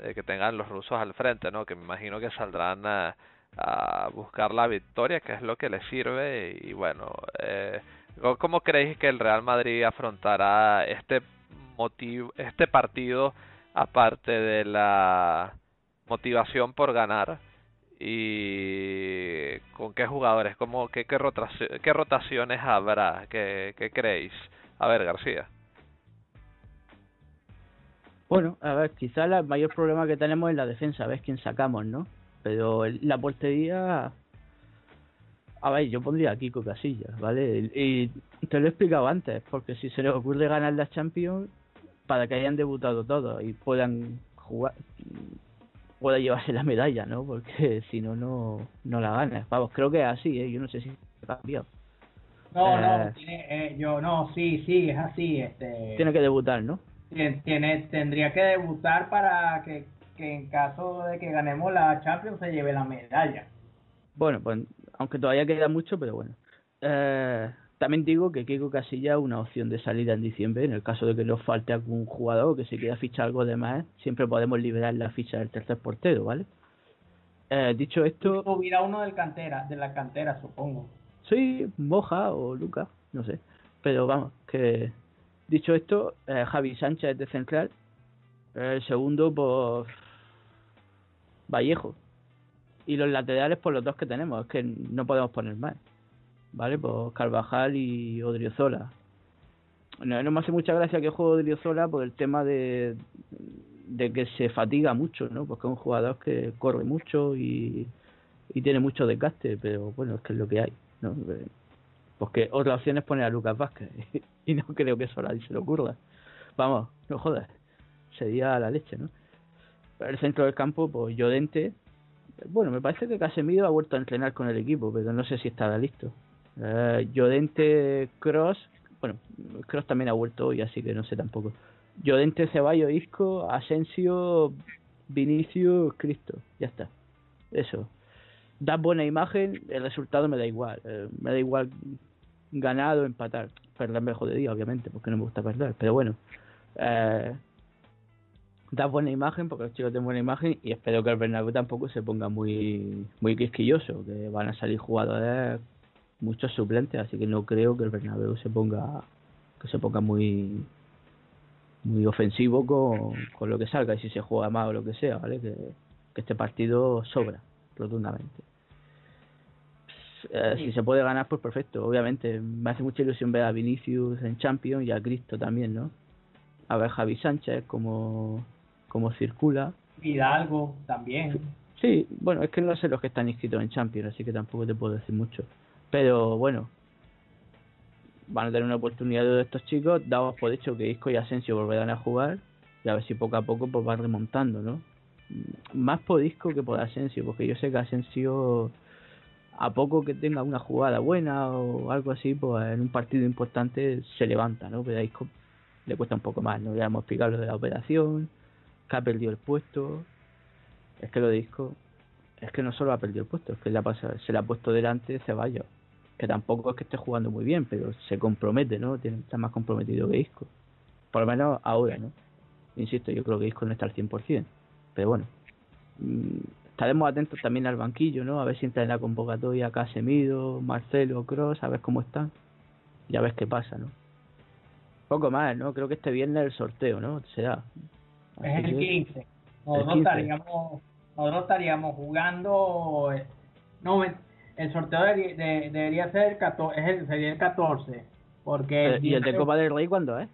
eh, que tengan los rusos al frente no que me imagino que saldrán a, a buscar la victoria que es lo que les sirve y, bueno eh, cómo creéis que el Real Madrid afrontará este motivo este partido aparte de la motivación por ganar y con qué jugadores, cómo, qué, qué, rotaci- qué rotaciones habrá, qué, qué creéis. A ver, García. Bueno, a ver, quizás el mayor problema que tenemos es la defensa, a ver quién sacamos, ¿no? Pero la portería... A ver, yo pondría a Kiko Casillas, ¿vale? Y te lo he explicado antes, porque si se les ocurre ganar la Champions, para que hayan debutado todos y puedan jugar, pueda llevarse la medalla, ¿no? Porque si no, no, no la ganas. Vamos, creo que es así, ¿eh? Yo no sé si ha cambiado. No, no, Eh, tiene, eh, yo no, sí, sí, es así. Este, Tiene que debutar, ¿no? tien- tiene, tendría que debutar para que, que en caso de que ganemos la Champions se lleve la medalla. Bueno, pues aunque todavía queda mucho, pero bueno. Eh, también digo que Kiko Casilla es una opción de salida en diciembre. En el caso de que nos falte algún jugador que se quiera fichar algo de más, siempre podemos liberar la ficha del tercer portero, ¿vale? Eh, dicho esto, Hubiera uno del cantera, de la cantera, supongo. sí, Moja o Lucas, no sé. Pero vamos, que dicho esto, eh, Javi Sánchez de central. El segundo, pues. Vallejo. Y los laterales, por los dos que tenemos, es que no podemos poner más. ¿Vale? Pues Carvajal y Odriozola. No, no me hace mucha gracia que juegue Odriozola por el tema de, de que se fatiga mucho, ¿no? Porque es un jugador que corre mucho y, y tiene mucho desgaste, pero bueno, es que es lo que hay, ¿no? Porque otra opción es poner a Lucas Vázquez y no creo que eso a nadie se le ocurra. Vamos, no jodas, sería la leche, ¿no? El centro del campo, pues Llorente, bueno, me parece que Casemiro ha vuelto a entrenar con el equipo, pero no sé si estará listo. Eh, Llorente, Cross, bueno, Cross también ha vuelto hoy, así que no sé tampoco. Llorente, Ceballos, Isco, Asensio, Vinicius, Cristo, ya está. Eso. Da buena imagen, el resultado me da igual. eh, me da igual ganar o empatar. Perder mejor de día, obviamente, porque no me gusta perder, pero bueno. Eh, da buena imagen porque los chicos tienen buena imagen y espero que el Bernabéu tampoco se ponga muy muy quisquilloso que van a salir jugadores muchos suplentes así que no creo que el Bernabéu se ponga que se ponga muy muy ofensivo con, con lo que salga y si se juega más o lo que sea vale que, que este partido sobra rotundamente. Eh, si se puede ganar pues perfecto obviamente. Me hace mucha ilusión ver a Vinicius en Champions y a Cristo también no a ver Javi Sánchez como como circula. Hidalgo también. Sí, bueno, es que no sé los que están inscritos en Champions, así que tampoco te puedo decir mucho. Pero bueno, van a tener una oportunidad de estos chicos, dados por hecho que Isco y Asensio volverán a jugar, y a ver si poco a poco pues van remontando, ¿no? Más por Isco que por Asensio, porque yo sé que Asensio, a poco que tenga una jugada buena o algo así, pues en un partido importante se levanta, ¿no? Pero a Isco le cuesta un poco más, ¿no? Ya hemos explicado lo de la operación, que ha perdido el puesto. Es que lo de Isco, es que no solo ha perdido el puesto, es que le ha se le ha puesto delante Ceballos, que tampoco es que esté jugando muy bien, pero se compromete, ¿no? Tiene, está más comprometido que Isco. Por lo menos ahora, ¿no? Insisto, yo creo que Isco no está al 100%, pero bueno. mm, Estaremos atentos también al banquillo, ¿no? A ver si entra en la convocatoria Casemiro, Marcelo, Cross, a ver cómo están. Y a ver qué pasa, ¿no? Poco más, ¿no? Creo que este viernes el sorteo, ¿no? Será. Es el que- 15. El Nosotros 15. estaríamos, nosotros estaríamos jugando. eh, No, el sorteo debería, de- debería ser el 14, es el, sería el 14. Porque Eh, ¿Y el de Copa del Rey cuándo es?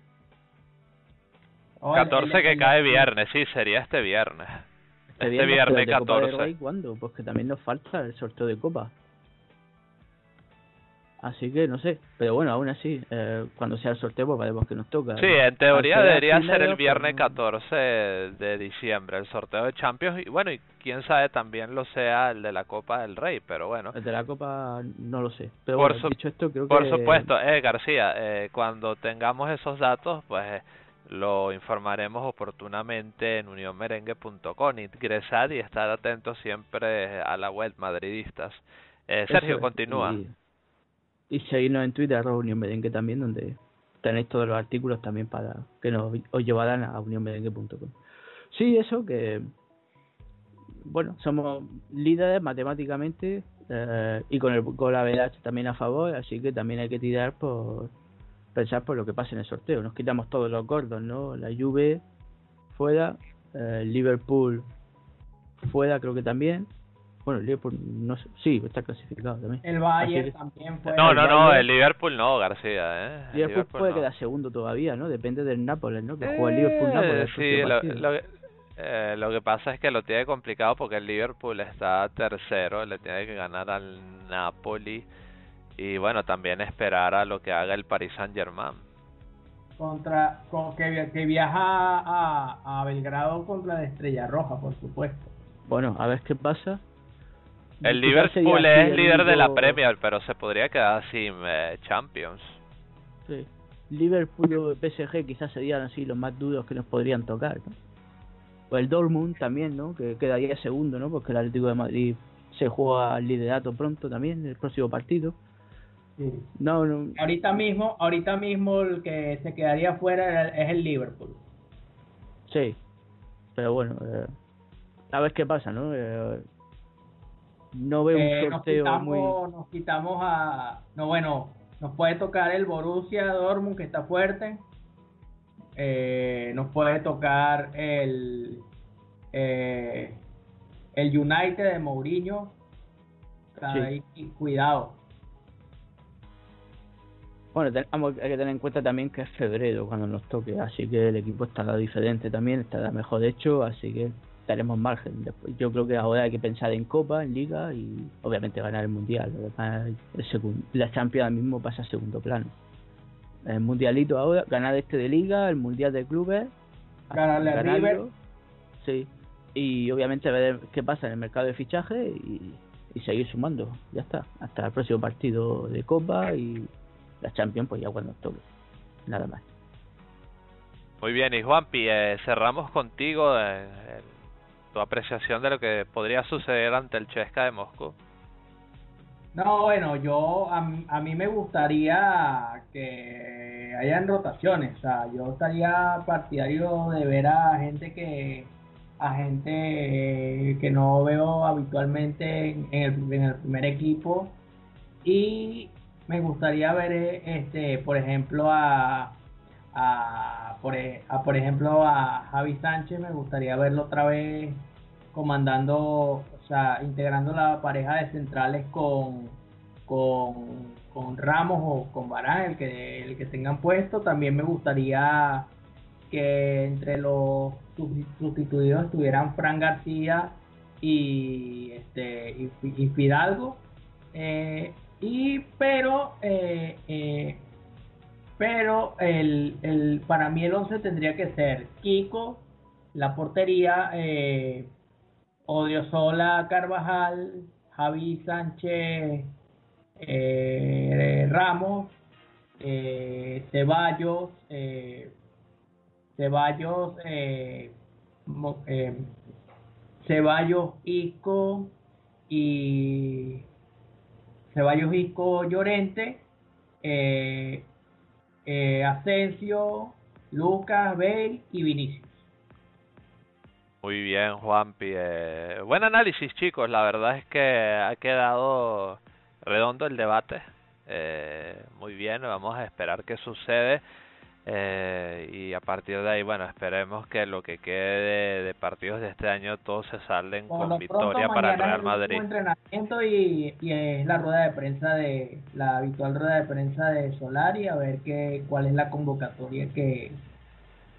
El- 14 el- que el- cae viernes, sí, sería este viernes. Este viernes el de Copa del 14. Rey, ¿cuándo? Pues que también nos falta el sorteo de Copa. Así que no sé, pero bueno, aún así, eh, cuando sea el sorteo, pues veremos que nos toca. Sí, en teoría Al debería ser el viernes pues, 14 de diciembre, el sorteo de Champions. Y bueno, y quién sabe también lo sea el de la Copa del Rey, pero bueno. El de la Copa no lo sé. Pero Por bueno, dicho esto, creo Por que... supuesto, eh, García, eh, cuando tengamos esos datos, pues eh, lo informaremos oportunamente en unionmerengue.com. Ingresar y estar atentos siempre a la web madridistas. Eh, Sergio, es, continúa. Y, y seguirnos en Twitter, arroba Unión Merengue también, donde tenéis todos los artículos también para que nos os llevarán a unionmerengue.com. Sí, eso que bueno, somos líderes matemáticamente eh, y con el gol average también a favor, así que también hay que tirar por pensar por lo que pasa en el sorteo. Nos quitamos todos los gordos, ¿no? La Juve fuera, eh, Liverpool fuera creo que también. Bueno, el Liverpool no sé, sí, está clasificado también. El Bayern que- también fue. No, no, no, el Liverpool no, García, ¿eh? El Liverpool puede no. quedar segundo todavía, ¿no? Depende del Nápoles, ¿no? Que juega el Liverpool-Nápoles. el Eh, sí, lo, lo, que- eh, lo que pasa es que lo tiene complicado porque el Liverpool está tercero, le tiene que ganar al Napoli y bueno, también esperar a lo que haga el Paris Saint Germain. Contra, con, que, que viaja a, a Belgrado contra la Estrella Roja, por supuesto. Bueno, a ver qué pasa. El Liverpool es el líder de la Premier, pero se podría quedar sin eh, Champions. Sí. Liverpool o PSG quizás serían así los más duros que nos podrían tocar, ¿no? O el Dortmund también, ¿no? Que quedaría segundo, ¿no? Porque el Atlético de Madrid se juega al liderato pronto también, en el próximo partido. No, no, Ahorita mismo, ahorita mismo el que se quedaría fuera es el Liverpool. sí. Pero bueno, eh, a ver qué pasa, ¿no? Eh, no veo Eh, un nos sorteo quitamos, muy... nos quitamos a, no bueno, nos puede tocar el Borussia Dortmund que está fuerte. Eh, nos puede tocar el eh, el United de Mourinho. Sí. ahí, cuidado. Bueno, tenemos hay que tener en cuenta también que es febrero cuando nos toque, así que el equipo estará diferente también, estará mejor hecho, así que tenemos margen. Después, yo creo que ahora hay que pensar en Copa, en Liga y obviamente ganar el Mundial. Lo demás, el segun- la Champions ahora mismo pasa a segundo plano. El Mundialito ahora, ganar este de Liga, el Mundial de Clubes, Ganarle a River. Sí, y obviamente ver qué pasa en el mercado de fichaje y, y seguir sumando, ya está, hasta el próximo partido de Copa y la Champions pues ya cuando toque, nada más. Muy bien, y Juanpi, eh, cerramos contigo eh, el- tu apreciación de lo que podría suceder ante el Chesca de Moscú. No, bueno, yo a, mí- me gustaría que hayan rotaciones, o sea, yo estaría partidario de ver a gente que a gente que no veo habitualmente en, en el, en el primer equipo y me gustaría ver eh, este, por ejemplo a a por, e- a, por ejemplo a Javi Sánchez me gustaría verlo otra vez comandando, o sea, integrando la pareja de centrales con, con, con Ramos o con Barán, el que, el que tengan puesto. También me gustaría que entre los susti- sustituidos estuvieran Fran García y este y, y Fidalgo. Eh, y pero eh, eh, pero el, el para mí el 11 tendría que ser Kiko, la portería, eh, Odriozola Carvajal, Javi Sánchez eh, Ramos, eh, Ceballos, eh, Ceballos, Ceballos Isco y Ceballos Isco Llorente, eh, Asensio, Lucas, Bale y Vinicius. Muy bien, Juanpi. Eh, buen análisis, chicos. La verdad es que ha quedado redondo el debate. Eh, muy bien, vamos a esperar qué sucede. Eh, y a partir de ahí, bueno, esperemos que lo que quede de, de partidos de este año todos se salden Por con victoria pronto, para el Real Madrid. entrenamiento y, y es la rueda de prensa de la habitual rueda de prensa de Solari a ver qué cuál es la convocatoria que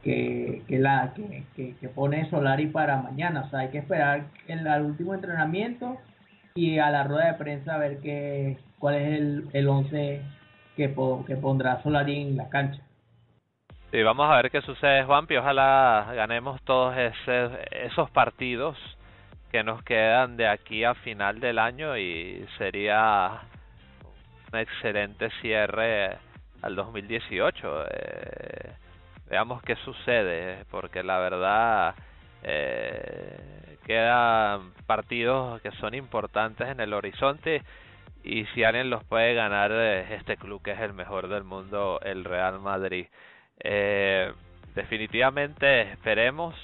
que, que la que, que, que pone Solari para mañana o sea hay que esperar el al último entrenamiento y a la rueda de prensa a ver qué cuál es el el once que po- que pondrá Solari en la cancha Sí, vamos a ver qué sucede, Juanpi. Ojalá ganemos todos ese, esos partidos que nos quedan de aquí a final del año y sería un excelente cierre al 2018. Eh, veamos qué sucede, porque la verdad eh, quedan partidos que son importantes en el horizonte y si alguien los puede ganar eh, este club que es el mejor del mundo, el Real Madrid. Eh, definitivamente esperemos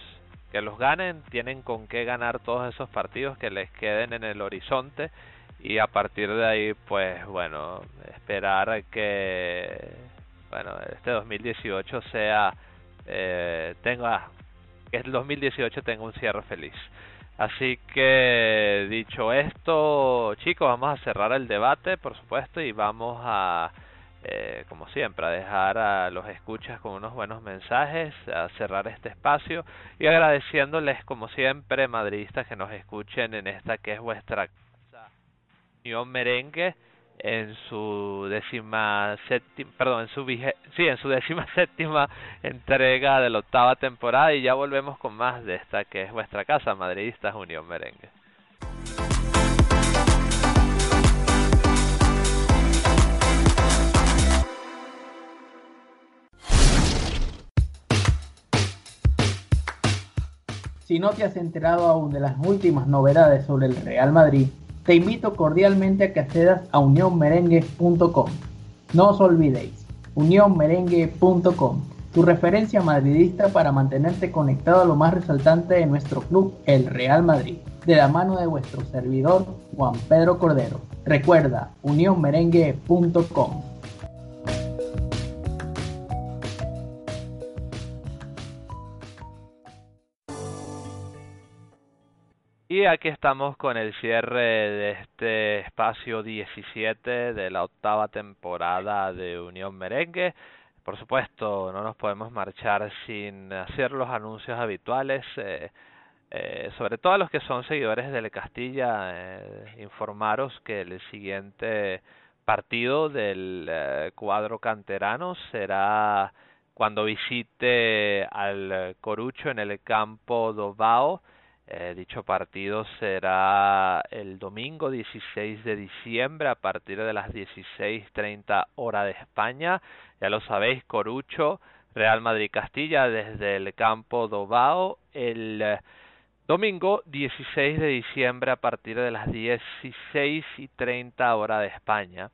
que los ganen, tienen con qué ganar todos esos partidos que les queden en el horizonte y a partir de ahí pues bueno, esperar que bueno, este 2018 sea eh, tenga que el 2018 tenga un cierre feliz. Así que dicho esto, chicos, vamos a cerrar el debate, por supuesto, y vamos a eh, como siempre, a dejar a los escuchas con unos buenos mensajes, a cerrar este espacio y agradeciéndoles, como siempre, madridistas que nos escuchen en esta que es vuestra casa, Unión Merengue, en su décima séptima, perdón, en su en su décima séptima entrega de la octava temporada y ya volvemos con más de esta que es vuestra casa, madridistas Unión Merengue. Si no te has enterado aún de las últimas novedades sobre el Real Madrid, te invito cordialmente a que accedas a unionmerengue.com. No os olvidéis, unionmerengue.com, tu referencia madridista para mantenerte conectado a lo más resaltante de nuestro club, el Real Madrid, de la mano de vuestro servidor, Juan Pedro Cordero. Recuerda, unionmerengue.com. Y aquí estamos con el cierre de este espacio 17 de la octava temporada de Unión Merengue. Por supuesto, no nos podemos marchar sin hacer los anuncios habituales. Eh, eh, sobre todo a los que son seguidores del Castilla, eh, informaros que el siguiente partido del eh, cuadro canterano será cuando visite al Corucho en el campo Dobao eh, dicho partido será el domingo 16 de diciembre a partir de las 16.30 hora de España. Ya lo sabéis, Corucho, Real Madrid Castilla desde el campo Dobao el eh, domingo 16 de diciembre a partir de las 16.30 hora de España.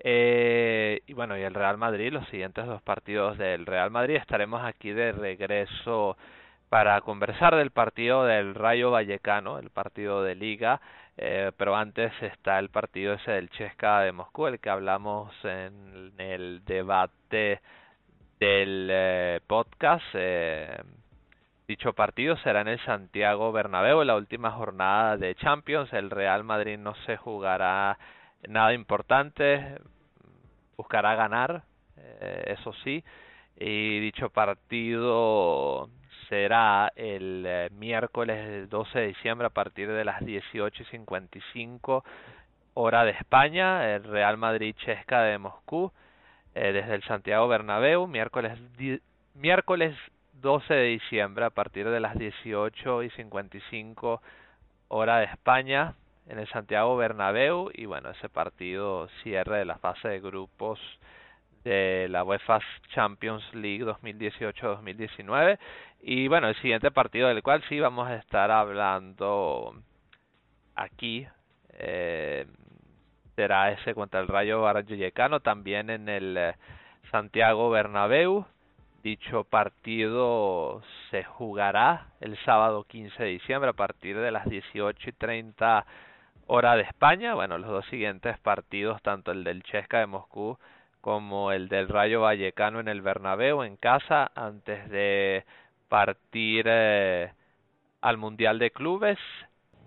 Eh, y bueno, y el Real Madrid, los siguientes dos partidos del Real Madrid, estaremos aquí de regreso para conversar del partido del Rayo Vallecano, el partido de liga, eh, pero antes está el partido ese del Chesca de Moscú, el que hablamos en el debate del eh, podcast. Eh, dicho partido será en el Santiago Bernabéu, la última jornada de Champions. El Real Madrid no se jugará nada importante, buscará ganar, eso sí, y dicho partido será el eh, miércoles 12 de diciembre a partir de las 18.55 hora de España, el Real Madrid Chesca de Moscú, eh, desde el Santiago Bernabéu, miércoles, miércoles 12 de diciembre a partir de las 18.55 hora de España, en el Santiago Bernabéu, y bueno, ese partido cierre de la fase de grupos de la UEFA Champions League 2018-2019 y bueno, el siguiente partido del cual sí vamos a estar hablando aquí eh, será ese contra el Rayo Vallecano también en el eh, Santiago Bernabéu. Dicho partido se jugará el sábado 15 de diciembre a partir de las 18 y 30 hora de España. Bueno, los dos siguientes partidos, tanto el del Chesca de Moscú como el del Rayo Vallecano en el Bernabéu en casa antes de partir eh, al Mundial de Clubes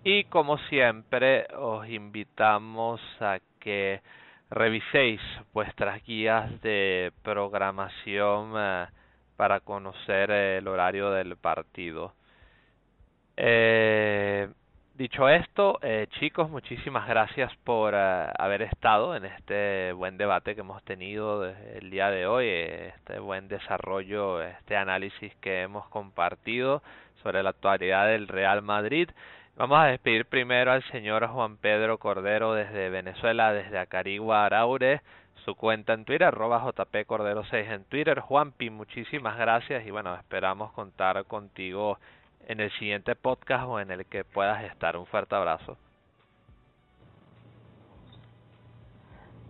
y como siempre os invitamos a que reviséis vuestras guías de programación eh, para conocer el horario del partido. Eh, Dicho esto, eh, chicos, muchísimas gracias por eh, haber estado en este buen debate que hemos tenido el día de hoy, este buen desarrollo, este análisis que hemos compartido sobre la actualidad del Real Madrid. Vamos a despedir primero al señor Juan Pedro Cordero desde Venezuela, desde Acarigua, Araure, su cuenta en Twitter, arroba jpcordero6 en Twitter. Juanpi, muchísimas gracias y bueno, esperamos contar contigo en el siguiente podcast o en el que puedas estar. Un fuerte abrazo.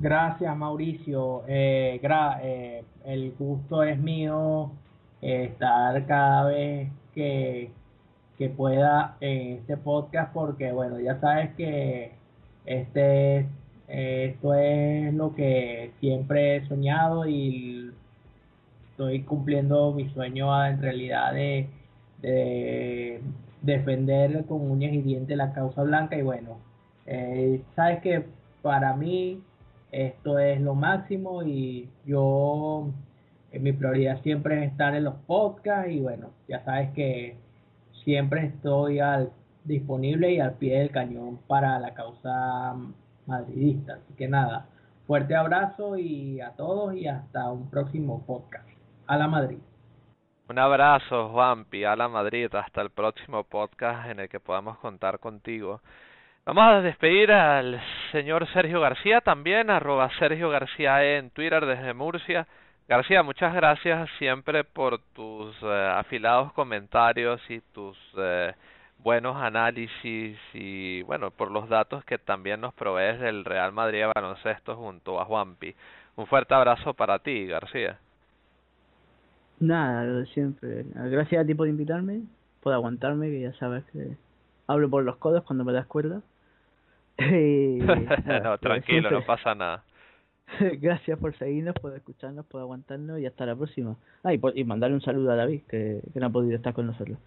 Gracias Mauricio. Eh, eh, el gusto es mío eh, estar cada vez que, que pueda en este podcast porque bueno, ya sabes que este esto es lo que siempre he soñado y estoy cumpliendo mi sueño en realidad de de defender con uñas y dientes la causa blanca y bueno, eh, sabes que para mí esto es lo máximo y yo eh, mi prioridad siempre es estar en los podcasts y bueno, ya sabes que siempre estoy al disponible y al pie del cañón para la causa madridista. Así que nada, fuerte abrazo y a todos y hasta un próximo podcast. A la Madrid. Un abrazo, Juanpi, a la Madrid. Hasta el próximo podcast en el que podamos contar contigo. Vamos a despedir al señor Sergio García también, arroba Sergio García en Twitter desde Murcia. García, muchas gracias siempre por tus eh, afilados comentarios y tus eh, buenos análisis y bueno, por los datos que también nos provees del Real Madrid baloncesto junto a Juanpi. Un fuerte abrazo para ti, García. Nada, lo de siempre. Gracias a ti por invitarme, por aguantarme, que ya sabes que hablo por los codos cuando me das cuerda. Y, nada, no, lo de tranquilo, no pasa nada. Gracias por seguirnos, por escucharnos, por aguantarnos y hasta la próxima. Ah, y, por- y mandarle un saludo a David, que, que no ha podido estar con nosotros.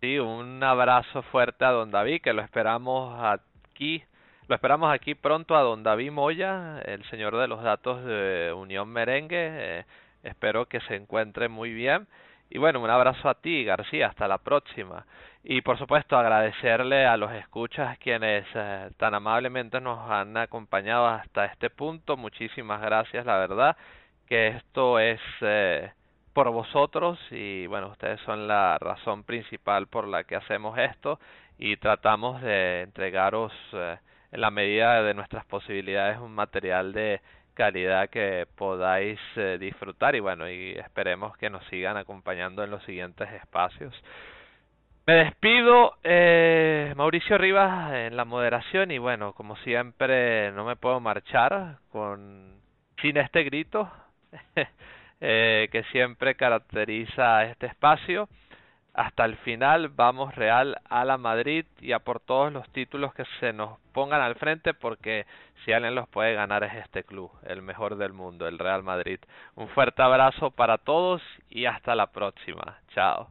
Sí, un abrazo fuerte a don David, que lo esperamos aquí, lo esperamos aquí pronto a don David Moya, el señor de los datos de Unión Merengue. eh, espero que se encuentre muy bien. Y bueno, un abrazo a ti, García, hasta la próxima. Y por supuesto, agradecerle a los escuchas quienes eh, tan amablemente nos han acompañado hasta este punto. Muchísimas gracias, la verdad, que esto es eh, por vosotros y bueno, ustedes son la razón principal por la que hacemos esto y tratamos de entregaros eh, en la medida de nuestras posibilidades un material de calidad que podáis eh, disfrutar y bueno, y esperemos que nos sigan acompañando en los siguientes espacios. Me despido, eh, Mauricio Rivas en la moderación y bueno, como siempre no me puedo marchar con sin este grito eh, que siempre caracteriza este espacio. Hasta el final vamos Real a la Madrid y a por todos los títulos que se nos pongan al frente porque si alguien los puede ganar es este club, el mejor del mundo, el Real Madrid. Un fuerte abrazo para todos y hasta la próxima. Chao.